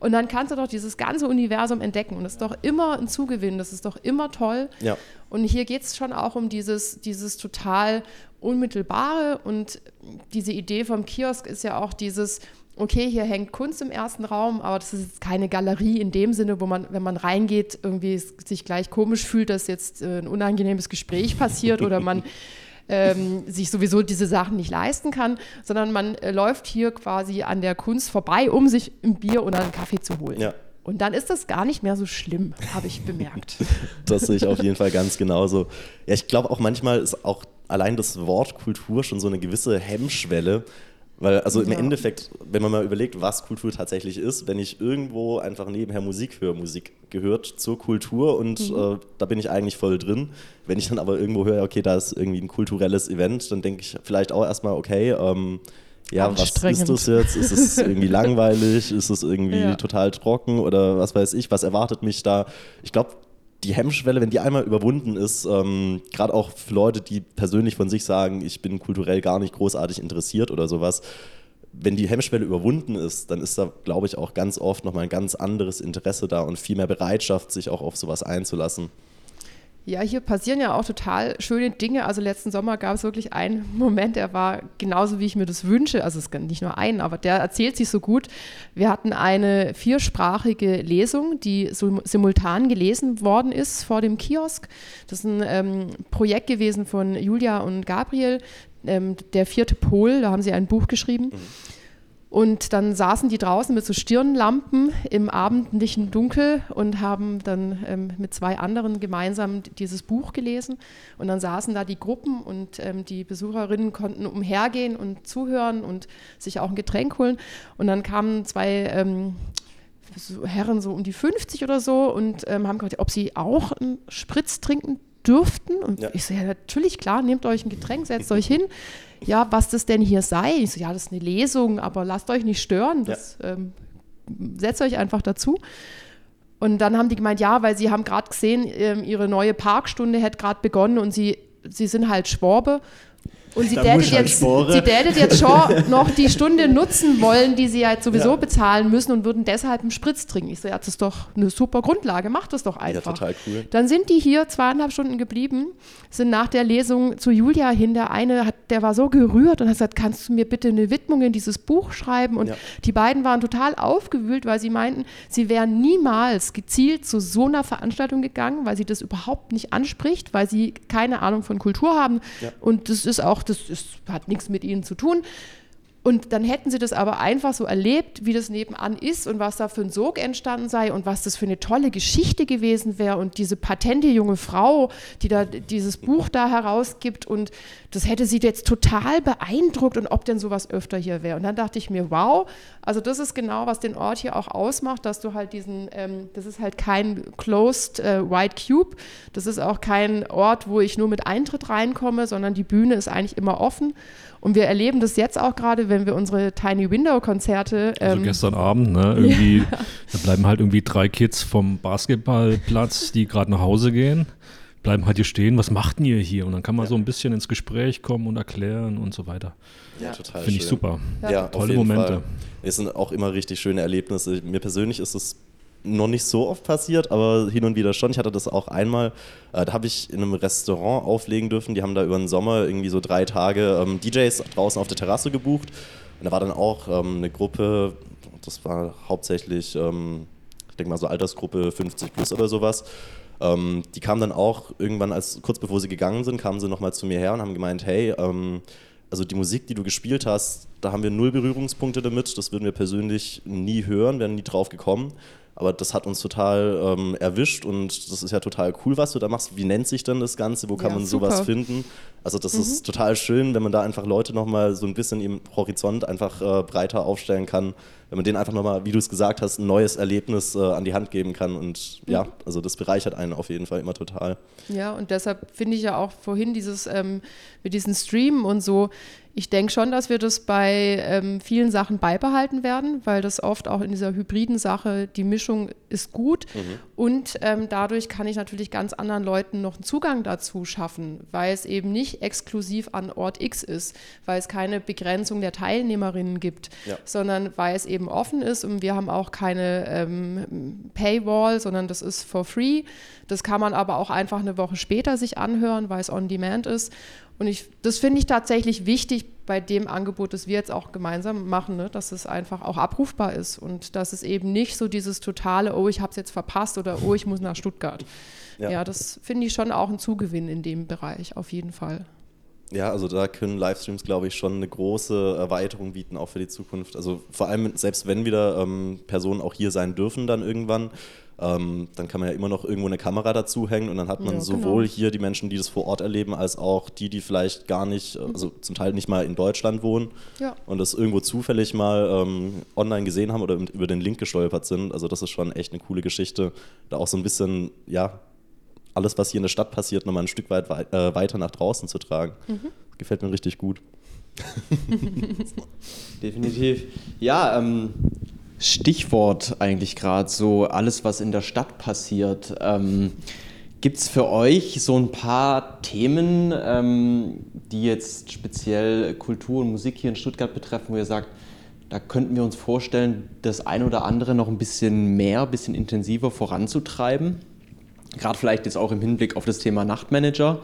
Und dann kannst du doch dieses ganze Universum entdecken. Und das ist doch immer ein Zugewinn, das ist doch immer toll. ja. Und hier geht es schon auch um dieses, dieses total Unmittelbare. Und diese Idee vom Kiosk ist ja auch dieses, okay, hier hängt Kunst im ersten Raum, aber das ist jetzt keine Galerie in dem Sinne, wo man, wenn man reingeht, irgendwie sich gleich komisch fühlt, dass jetzt äh, ein unangenehmes Gespräch passiert oder man ähm, sich sowieso diese Sachen nicht leisten kann, sondern man äh, läuft hier quasi an der Kunst vorbei, um sich ein Bier oder einen Kaffee zu holen. Ja. Und dann ist das gar nicht mehr so schlimm, habe ich bemerkt. Das sehe ich auf jeden Fall ganz genauso. Ja, ich glaube auch manchmal ist auch allein das Wort Kultur schon so eine gewisse Hemmschwelle. Weil, also im Ja. Endeffekt, wenn man mal überlegt, was Kultur tatsächlich ist, wenn ich irgendwo einfach nebenher Musik höre, Musik gehört zur Kultur und Mhm. äh, da bin ich eigentlich voll drin. Wenn ich dann aber irgendwo höre, okay, da ist irgendwie ein kulturelles Event, dann denke ich vielleicht auch erstmal, okay, ähm, ja, was ist das jetzt? Ist es irgendwie langweilig? Ist es irgendwie Ja. total trocken oder was weiß ich? Was erwartet mich da? Ich glaube, die Hemmschwelle, wenn die einmal überwunden ist, ähm, gerade auch für Leute, die persönlich von sich sagen, ich bin kulturell gar nicht großartig interessiert oder sowas, wenn die Hemmschwelle überwunden ist, dann ist da, glaube ich, auch ganz oft nochmal ein ganz anderes Interesse da und viel mehr Bereitschaft, sich auch auf sowas einzulassen. Ja, hier passieren ja auch total schöne Dinge. Also letzten Sommer gab es wirklich einen Moment, der war genauso, wie ich mir das wünsche. Also es ist nicht nur einen, aber der erzählt sich so gut. Wir hatten eine viersprachige Lesung, die sim- simultan gelesen worden ist vor dem Kiosk. Das ist ein ähm, Projekt gewesen von Julia und Gabriel, ähm, der vierte Pol. Da haben sie ein Buch geschrieben. Und dann saßen die draußen mit so Stirnlampen im abendlichen Dunkel und haben dann ähm, mit zwei anderen gemeinsam dieses Buch gelesen. Und dann saßen da die Gruppen und ähm, die Besucherinnen konnten umhergehen und zuhören und sich auch ein Getränk holen. Und dann kamen zwei ähm, so Herren so um die 50 oder so und ähm, haben gefragt, ob sie auch einen Spritz trinken dürften. Und Ja. ich so, ja, natürlich, klar, nehmt euch ein Getränk, setzt euch hin. Ja, was das denn hier sei. Ich so, ja, das ist eine Lesung, aber lasst euch nicht stören. Das, ähm, setzt euch einfach dazu. Und dann haben die gemeint, ja, weil sie haben gerade gesehen, ähm, ihre neue Parkstunde hätte gerade begonnen und sie, sie sind halt Schworbe. Und sie Da tätet, muss halt jetzt, sie tätet jetzt schon noch die Stunde nutzen wollen, die sie ja jetzt sowieso Ja. bezahlen müssen und würden deshalb einen Spritz trinken. Ich so, ja, das ist doch eine super Grundlage, macht das doch Ja, einfach. total cool. Dann sind die hier zweieinhalb Stunden geblieben, sind nach der Lesung zu Julia hin. Der eine, hat, der war so gerührt und hat gesagt, kannst du mir bitte eine Widmung in dieses Buch schreiben? Und Ja. die beiden waren total aufgewühlt, weil sie meinten, sie wären niemals gezielt zu so einer Veranstaltung gegangen, weil sie das überhaupt nicht anspricht, weil sie keine Ahnung von Kultur haben. Ja. Und das ist auch, das ist, hat nichts mit ihnen zu tun. Und dann hätten sie das aber einfach so erlebt, wie das nebenan ist und was da für ein Sog entstanden sei und was das für eine tolle Geschichte gewesen wäre und diese patente junge Frau, die da dieses Buch da herausgibt und das hätte sie jetzt total beeindruckt und ob denn sowas öfter hier wäre. Und dann dachte ich mir, wow, also das ist genau, was den Ort hier auch ausmacht, dass du halt diesen, ähm, das ist halt kein closed äh, White Cube, das ist auch kein Ort, wo ich nur mit Eintritt reinkomme, sondern die Bühne ist eigentlich immer offen. Und wir erleben das jetzt auch gerade, wenn wir unsere Tiny Window Konzerte. Also ähm, gestern Abend, ne, irgendwie, da bleiben halt irgendwie drei Kids vom Basketballplatz, die gerade nach Hause gehen, bleiben halt hier stehen, was macht denn ihr hier? Und dann kann man so ein bisschen ins Gespräch kommen und erklären und so weiter. Ja, total Finde ich super. Ja, auf Tolle Momente. Fall. Es sind auch immer richtig schöne Erlebnisse. Mir persönlich ist es noch nicht so oft passiert, aber hin und wieder schon. Ich hatte das auch einmal, äh, da habe ich in einem Restaurant auflegen dürfen. Die haben da über den Sommer irgendwie so drei Tage ähm, DJs draußen auf der Terrasse gebucht. Und da war dann auch ähm, eine Gruppe, das war hauptsächlich, ähm, ich denke mal so Altersgruppe 50 plus oder sowas. Ähm, die kamen dann auch irgendwann, als kurz bevor sie gegangen sind, kamen sie nochmal zu mir her und haben gemeint, hey, ähm, also die Musik, die du gespielt hast, da haben wir null Berührungspunkte damit. Das würden wir persönlich nie hören, wären nie drauf gekommen. Aber das hat uns total ähm, erwischt und das ist ja total cool, was du da machst. Wie nennt sich denn das Ganze? Wo kann Ja, man super. sowas finden? Also das Mhm. ist total schön, wenn man da einfach Leute nochmal so ein bisschen im Horizont einfach äh, breiter aufstellen kann. Wenn man denen einfach nochmal, wie du es gesagt hast, ein neues Erlebnis äh, an die Hand geben kann. Und ja, Mhm. also das bereichert einen auf jeden Fall immer total. Ja, und deshalb finde ich ja auch vorhin dieses ähm, mit diesen Streamen und so. Ich denke schon, dass wir das bei ähm, vielen Sachen beibehalten werden, weil das oft auch in dieser hybriden Sache, die Mischung ist gut. Und ähm, dadurch kann ich natürlich ganz anderen Leuten noch einen Zugang dazu schaffen, weil es eben nicht exklusiv an Ort X ist, weil es keine Begrenzung der Teilnehmerinnen gibt, Ja. sondern weil es eben offen ist und wir haben auch keine ähm, Paywall, sondern das ist for free. Das kann man aber auch einfach eine Woche später sich anhören, weil es on demand ist. Und ich, das finde ich tatsächlich wichtig bei dem Angebot, das wir jetzt auch gemeinsam machen, ne? dass es einfach auch abrufbar ist und dass es eben nicht so dieses totale, oh, ich habe es jetzt verpasst oder oh, ich muss nach Stuttgart. Ja. Ja, das finde ich schon auch ein Zugewinn in dem Bereich, auf jeden Fall. Ja, also da können Livestreams, glaube ich, schon eine große Erweiterung bieten, auch für die Zukunft. Also vor allem, selbst wenn wieder ähm, Personen auch hier sein dürfen dann irgendwann, ähm, dann kann man ja immer noch irgendwo eine Kamera dazu hängen und dann hat man Ja, sowohl genau. hier die Menschen, die das vor Ort erleben, als auch die, die vielleicht gar nicht, äh, also zum Teil nicht mal in Deutschland wohnen Ja. und das irgendwo zufällig mal ähm, online gesehen haben oder über den Link gestolpert sind. Also das ist schon echt eine coole Geschichte, da auch so ein bisschen, ja, alles, was hier in der Stadt passiert, nochmal ein Stück weit wei äh, weiter nach draußen zu tragen. Gefällt mir richtig gut. Definitiv. Ja, ähm, Stichwort eigentlich gerade so alles, was in der Stadt passiert. Ähm, Gibt es für euch so ein paar Themen, ähm, die jetzt speziell Kultur und Musik hier in Stuttgart betreffen, wo ihr sagt, da könnten wir uns vorstellen, das ein oder andere noch ein bisschen mehr, ein bisschen intensiver voranzutreiben? Gerade vielleicht jetzt auch im Hinblick auf das Thema Nachtmanager,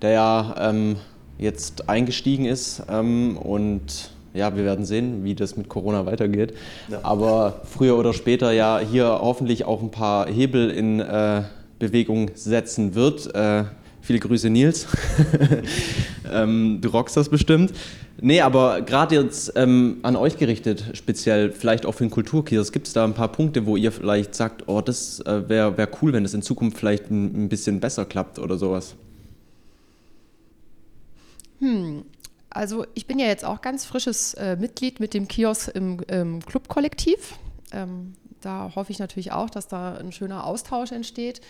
der ja ähm, jetzt eingestiegen ist ähm, und ja, wir werden sehen, wie das mit Corona weitergeht. Ja. Aber früher oder später ja hier hoffentlich auch ein paar Hebel in äh, Bewegung setzen wird. Äh, viele Grüße, Nils. ähm, du rockst das bestimmt. Nee, aber gerade jetzt ähm, an euch gerichtet, speziell vielleicht auch für den Kulturkiosk, gibt es da ein paar Punkte, wo ihr vielleicht sagt, oh, das äh, wäre wär cool, wenn das in Zukunft vielleicht ein, ein bisschen besser klappt oder sowas? Also ich bin ja jetzt auch ganz frisches äh, Mitglied mit dem Kiosk im ähm, Clubkollektiv. Ähm, da hoffe ich natürlich auch, dass da ein schöner Austausch entsteht.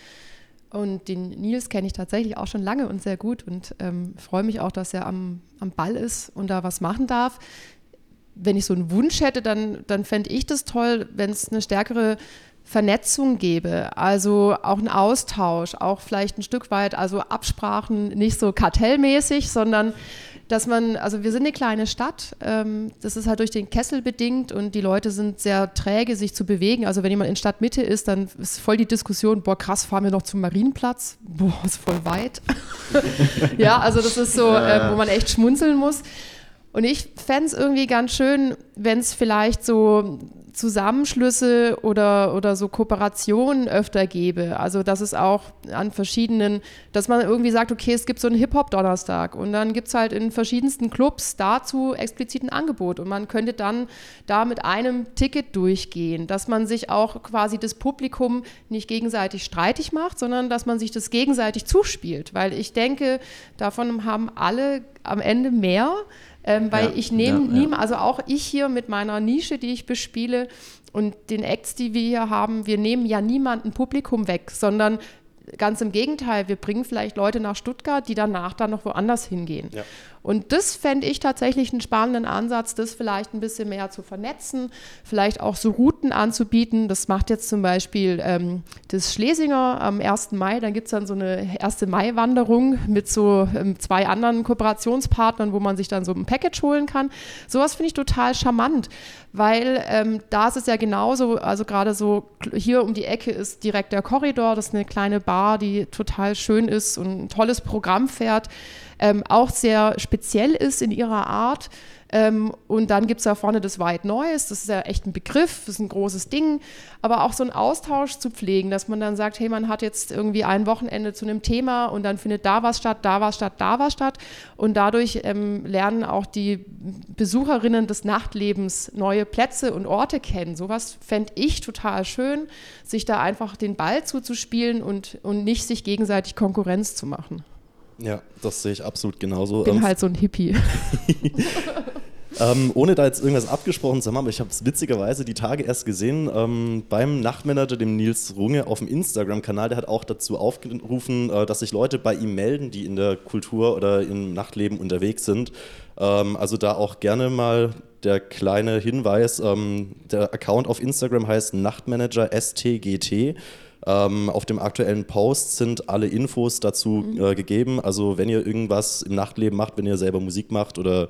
Und den Nils kenne ich tatsächlich auch schon lange und sehr gut und ähm, freue mich auch, dass er am, am Ball ist und da was machen darf. Wenn ich so einen Wunsch hätte, dann, dann fände ich das toll, wenn es eine stärkere Vernetzung gäbe, also auch ein Austausch, auch vielleicht ein Stück weit, also Absprachen nicht so kartellmäßig, sondern dass man, also wir sind eine kleine Stadt, ähm, das ist halt durch den Kessel bedingt und die Leute sind sehr träge, sich zu bewegen. Also wenn jemand in Stadtmitte ist, dann ist voll die Diskussion, boah krass, fahren wir noch zum Marienplatz, boah, ist voll weit. ja, also das ist so, äh, wo man echt schmunzeln muss. Und ich fände es irgendwie ganz schön, wenn es vielleicht so Zusammenschlüsse oder, oder so Kooperationen öfter gäbe. Also dass es auch an verschiedenen, dass man irgendwie sagt, okay, es gibt so einen Hip-Hop-Donnerstag und dann gibt es halt in verschiedensten Clubs dazu explizit ein Angebot und man könnte dann da mit einem Ticket durchgehen, dass man sich auch quasi das Publikum nicht gegenseitig streitig macht, sondern dass man sich das gegenseitig zuspielt, weil ich denke, davon haben alle am Ende mehr, ähm, weil Ja, ich nehme ja, ja. niemand, also auch ich hier mit meiner Nische, die ich bespiele und den Acts, die wir hier haben, wir nehmen ja niemanden Publikum weg, sondern ganz im Gegenteil, wir bringen vielleicht Leute nach Stuttgart, die danach dann noch woanders hingehen. Ja. Und das fände ich tatsächlich einen spannenden Ansatz, das vielleicht ein bisschen mehr zu vernetzen, vielleicht auch so Routen anzubieten. Das macht jetzt zum Beispiel ähm, das Schlesinger am 1. Mai. Dann gibt es dann so eine 1. Mai-Wanderung mit so ähm, zwei anderen Kooperationspartnern, wo man sich dann so ein Package holen kann. Sowas finde ich total charmant, weil ähm, da ist es ja genauso, also gerade so hier um die Ecke ist direkt der Korridor, das ist eine kleine Bar, die total schön ist und ein tolles Programm fährt ähm, auch sehr speziell ist in ihrer Art. Ähm, und dann gibt es da vorne das White Noise, das ist ja echt ein Begriff, das ist ein großes Ding. Aber auch so einen Austausch zu pflegen, dass man dann sagt, hey, man hat jetzt irgendwie ein Wochenende zu einem Thema und dann findet da was statt, da was statt, da was statt. Und dadurch ähm, lernen auch die Besucherinnen des Nachtlebens neue Plätze und Orte kennen. Sowas fände ich total schön, sich da einfach den Ball zuzuspielen und, und nicht sich gegenseitig Konkurrenz zu machen. Ja, das sehe ich absolut genauso. Bin Ähm, halt so ein Hippie. Ähm, ohne da jetzt irgendwas abgesprochen zu haben, aber ich habe es witzigerweise die Tage erst gesehen ähm, beim Nachtmanager, dem Nils Runge, auf dem Instagram-Kanal. Der hat auch dazu aufgerufen, äh, dass sich Leute bei ihm melden, die in der Kultur oder im Nachtleben unterwegs sind. Ähm, also da auch gerne mal der kleine Hinweis: ähm, Der Account auf Instagram heißt Nachtmanager STGT. Ähm, auf dem aktuellen Post sind alle Infos dazu äh, gegeben. Also wenn ihr irgendwas im Nachtleben macht, wenn ihr selber Musik macht oder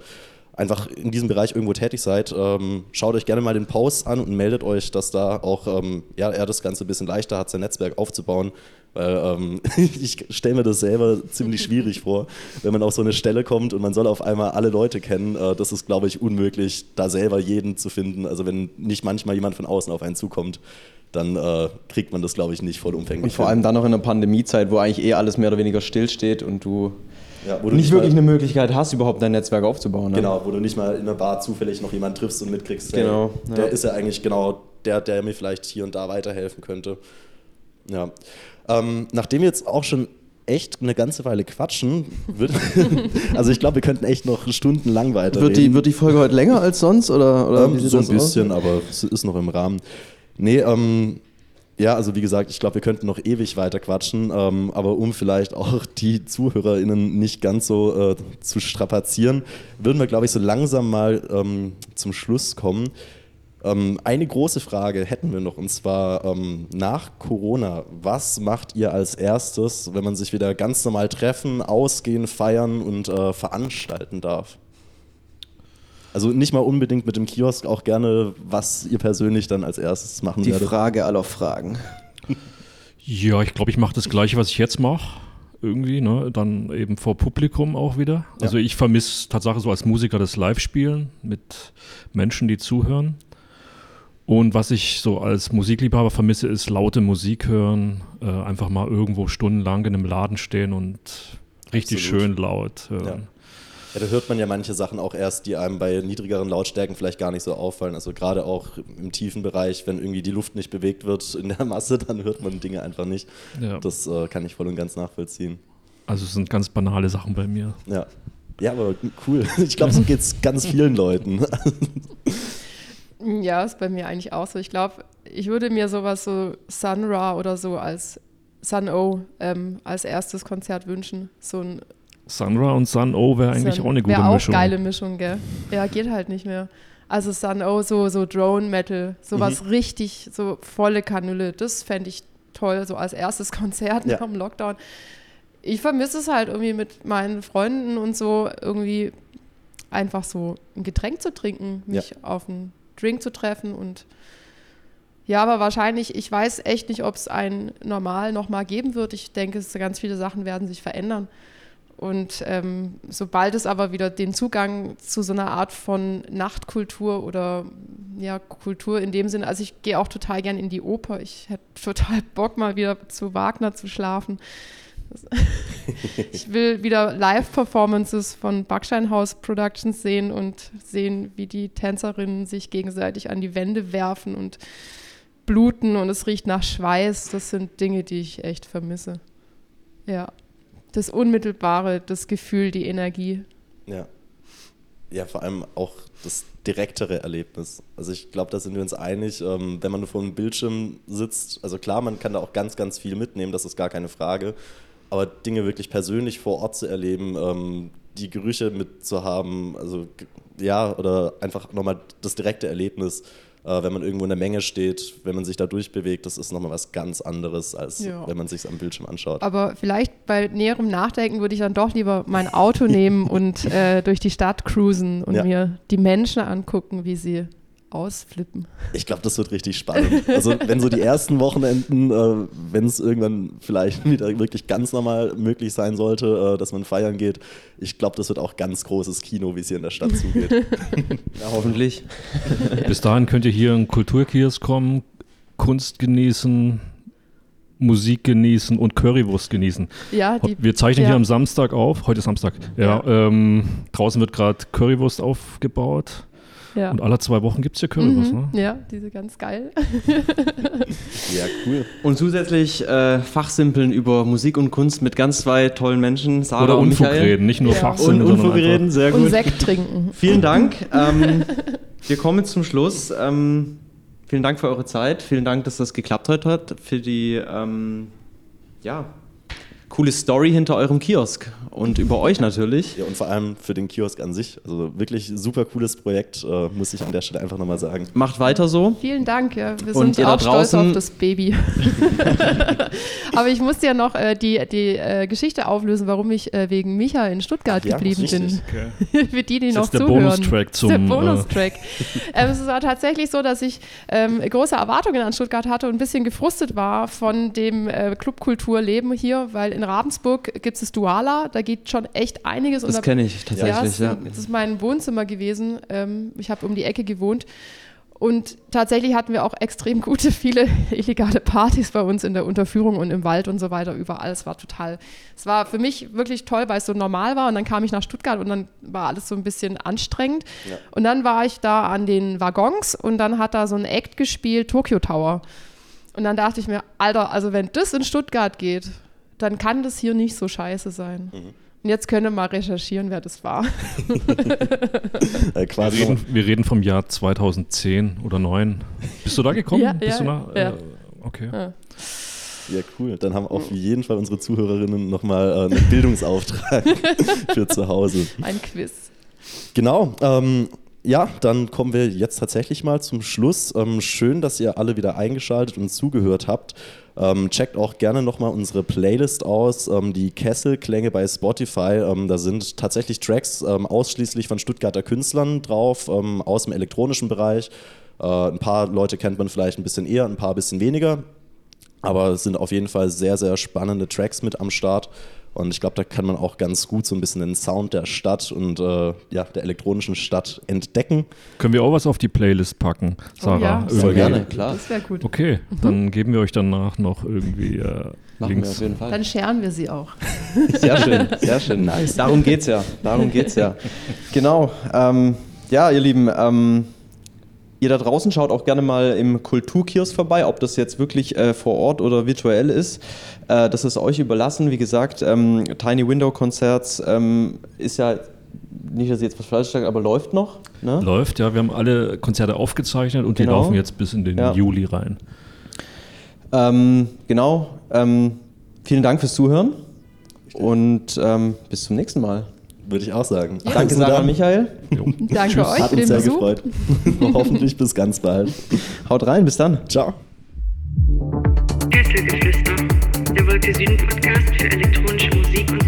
einfach in diesem Bereich irgendwo tätig seid, ähm, schaut euch gerne mal den Post an und meldet euch, dass da auch ähm, ja, er das Ganze ein bisschen leichter hat, sein Netzwerk aufzubauen. Weil ähm, ich stelle mir das selber ziemlich schwierig vor, wenn man auf so eine Stelle kommt und man soll auf einmal alle Leute kennen. Äh, das ist, glaube ich, unmöglich, da selber jeden zu finden. Also wenn nicht manchmal jemand von außen auf einen zukommt, dann äh, kriegt man das, glaube ich, nicht vollumfänglich. Und vor allem dann noch in der Pandemiezeit, wo eigentlich eh alles mehr oder weniger stillsteht und du, ja, wo du nicht wirklich mal, eine Möglichkeit hast, überhaupt dein Netzwerk aufzubauen. Ne? Genau, wo du nicht mal in einer Bar zufällig noch jemanden triffst und mitkriegst, hey, Genau, der ja. ist ja eigentlich genau der, der mir vielleicht hier und da weiterhelfen könnte. Ja. Ähm, nachdem wir jetzt auch schon echt eine ganze Weile quatschen, wird, also ich glaube, wir könnten echt noch stundenlang weiterreden. Wird die, wird die Folge heute länger als sonst? Oder, oder Ähm, so ein das aus? bisschen, aber es ist noch im Rahmen. Nee, ähm, ja, also wie gesagt, ich glaube, wir könnten noch ewig weiter quatschen, ähm, aber um vielleicht auch die ZuhörerInnen nicht ganz so äh, zu strapazieren, würden wir, glaube ich, so langsam mal ähm, zum Schluss kommen. Ähm, eine große Frage hätten wir noch, und zwar ähm, nach Corona. Was macht ihr als erstes, wenn man sich wieder ganz normal treffen, ausgehen, feiern und äh, veranstalten darf? Also nicht mal unbedingt mit dem Kiosk, auch gerne, was ihr persönlich dann als erstes machen Die werdet. Frage aller Fragen. Ja, ich glaube, ich mache das Gleiche, was ich jetzt mache. Irgendwie, ne? Dann eben vor Publikum auch wieder. Also ich vermisse Tatsache so als Musiker das Live-Spielen mit Menschen, die zuhören. Und was ich so als Musikliebhaber vermisse, ist laute Musik hören, äh, einfach mal irgendwo stundenlang in einem Laden stehen und richtig Absolut. schön laut hören. Ja. Ja, da hört man ja manche Sachen auch erst, die einem bei niedrigeren Lautstärken vielleicht gar nicht so auffallen. Also gerade auch im tiefen Bereich, wenn irgendwie die Luft nicht bewegt wird in der Masse, dann hört man Dinge einfach nicht. Ja. Das äh, kann ich voll und ganz nachvollziehen. Also es sind ganz banale Sachen bei mir. Ja. Ja, aber cool. Ich glaube, so geht es ganz vielen Leuten. Ja, ist bei mir eigentlich auch so. Ich glaube, ich würde mir sowas so Sun Ra oder so als Sun O ähm, als erstes Konzert wünschen. So ein Sunra und Sun O wäre eigentlich Sun- auch eine gute wär auch Mischung. geile Mischung, gell? Ja, geht halt nicht mehr. Also Sun O, so, so Drone Metal, sowas Mhm. richtig, so volle Kanüle, das fände ich toll, so als erstes Konzert Ja. nach dem Lockdown. Ich vermisse es halt irgendwie mit meinen Freunden und so irgendwie einfach so ein Getränk zu trinken, mich auf einen Drink zu treffen und ja, aber wahrscheinlich, ich weiß echt nicht, ob es ein Normal nochmal geben wird. Ich denke, es, ganz viele Sachen werden sich verändern. Und ähm, sobald es aber wieder den Zugang zu so einer Art von Nachtkultur oder ja, Kultur in dem Sinne, also ich gehe auch total gern in die Oper. Ich hätte total Bock, mal wieder zu Wagner zu schlafen. Ich will wieder Live-Performances von Backsteinhaus Productions sehen und sehen, wie die Tänzerinnen sich gegenseitig an die Wände werfen und bluten und es riecht nach Schweiß. Das sind Dinge, die ich echt vermisse. Ja. Das Unmittelbare, das Gefühl, die Energie. Ja. Ja, vor allem auch das direktere Erlebnis. Also ich glaube, da sind wir uns einig, ähm, wenn man vor einem Bildschirm sitzt, also klar, man kann da auch ganz, ganz viel mitnehmen, das ist gar keine Frage, aber Dinge wirklich persönlich vor Ort zu erleben, ähm, die Gerüche mitzuhaben, also ja, oder einfach nochmal das direkte Erlebnis, äh, wenn man irgendwo in der Menge steht, wenn man sich da durchbewegt, das ist nochmal was ganz anderes, als Ja. wenn man sich am Bildschirm anschaut. Aber vielleicht bei näherem Nachdenken würde ich dann doch lieber mein Auto nehmen und äh, durch die Stadt cruisen und Ja. mir die Menschen angucken, wie sie ausflippen. Ich glaube, das wird richtig spannend. Also wenn so die ersten Wochenenden, äh, wenn es irgendwann vielleicht wieder wirklich ganz normal möglich sein sollte, äh, dass man feiern geht, ich glaube, das wird auch ganz großes Kino, wie es hier in der Stadt zugeht. Ja, hoffentlich. Bis dahin könnt ihr hier in Kulturkiosk kommen, Kunst genießen, Musik genießen und Currywurst genießen. Ja, die, Wir zeichnen ja. hier am Samstag auf. Heute ist Samstag. Ja, Ähm, draußen wird gerade Currywurst aufgebaut. Ja. Und alle zwei Wochen gibt es hier Currywurst. Mhm. Ne? Ja, diese ganz geil. ja, cool. Und zusätzlich äh, Fachsimpeln über Musik und Kunst mit ganz zwei tollen Menschen, Sarah Oder und Michael. reden, nicht nur Ja. Fachsinn, Und Unfug reden, sehr Und gut. Sekt trinken. Vielen Dank. Ähm, wir kommen jetzt zum Schluss. Ähm, vielen Dank für eure Zeit. Vielen Dank, dass das geklappt heute hat. Für die ähm, ja, coole Story hinter eurem Kiosk und über euch natürlich. Ja, und vor allem für den Kiosk an sich. Also wirklich super cooles Projekt, äh, muss ich an der Stelle einfach nochmal sagen. Macht weiter so. Vielen Dank, ja. Wir Und sind ihr da auch stolz draußen- auf das Baby. Aber ich musste ja noch äh, die, die äh, Geschichte auflösen, warum ich äh, wegen Micha in Stuttgart Ja, geblieben richtig. bin. Für die, die Das noch ist der zuhören. Bonustrack Das ist der zum, äh, Bonustrack. ähm, es war tatsächlich so, dass ich ähm, große Erwartungen an Stuttgart hatte und ein bisschen gefrustet war von dem äh, Clubkulturleben hier, weil in Ravensburg gibt es Duala, da geht schon echt einiges. Das da- kenne ich tatsächlich, ja. das ist mein Wohnzimmer gewesen. Ähm, ich habe um die Ecke gewohnt. Und tatsächlich hatten wir auch extrem gute, viele illegale Partys bei uns in der Unterführung und im Wald und so weiter, überall. Es war total, es war für mich wirklich toll, weil es so normal war. Und dann kam ich nach Stuttgart und dann war alles so ein bisschen anstrengend. Ja. Und dann war ich da an den Waggons und dann hat da so ein Act gespielt, Tokyo Tower. Und dann dachte ich mir, Alter, also wenn das in Stuttgart geht, dann kann das hier nicht so scheiße sein. Mhm. Und jetzt könnt ihr mal recherchieren, wer das war. Äh, Wir reden, wir reden vom Jahr 2010 oder 2009. Bist du da gekommen? Ja, Bist ja, du nach, ja. Äh, okay. Ja. Ja, cool. Dann haben auf jeden Fall unsere Zuhörerinnen nochmal äh, einen Bildungsauftrag für zu Hause. Ein Quiz. Genau. Ähm, ja, dann kommen wir jetzt tatsächlich mal zum Schluss. Ähm, schön, dass ihr alle wieder eingeschaltet und zugehört habt. Ähm, checkt auch gerne nochmal unsere Playlist aus, ähm, die Kesselklänge bei Spotify. Ähm, da sind tatsächlich Tracks ähm, ausschließlich von Stuttgarter Künstlern drauf, ähm, aus dem elektronischen Bereich. Äh, ein paar Leute kennt man vielleicht ein bisschen eher, ein paar ein bisschen weniger. Aber es sind auf jeden Fall sehr, sehr spannende Tracks mit am Start. Und ich glaube, da kann man auch ganz gut so ein bisschen den Sound der Stadt und äh, ja, der elektronischen Stadt entdecken. Können wir auch was auf die Playlist packen, Sarah? Oh ja? Voll gerne, klar. Das wäre gut. Okay, dann geben wir euch danach noch irgendwie äh, Machen wir Links. auf jeden Fall. Dann scheren wir sie auch. Sehr schön, sehr schön. Nice. Darum geht's ja. Darum geht's ja. Genau. Ähm, ja, ihr Lieben, ähm, ihr da draußen schaut auch gerne mal im Kulturkiosk vorbei, ob das jetzt wirklich äh, vor Ort oder virtuell ist. Äh, das ist euch überlassen. Wie gesagt, ähm, Tiny Window Konzerts ähm, ist ja nicht, dass ich jetzt was falsch sage, aber läuft noch. Ne? Läuft, ja. Wir haben alle Konzerte aufgezeichnet und die Genau. laufen jetzt bis in den Ja. Juli rein. Ähm, genau. Ähm, vielen Dank fürs Zuhören und ähm, bis zum nächsten Mal. Würde ich auch sagen. Danke, Also Sarah Michael. Jo. Danke euch Hat für uns den sehr Besuch. gefreut. Hoffentlich bis ganz bald. Haut rein, bis dann. Ciao. Kesselgeflüster, der Wolke Süden Podcast für elektronische Musik und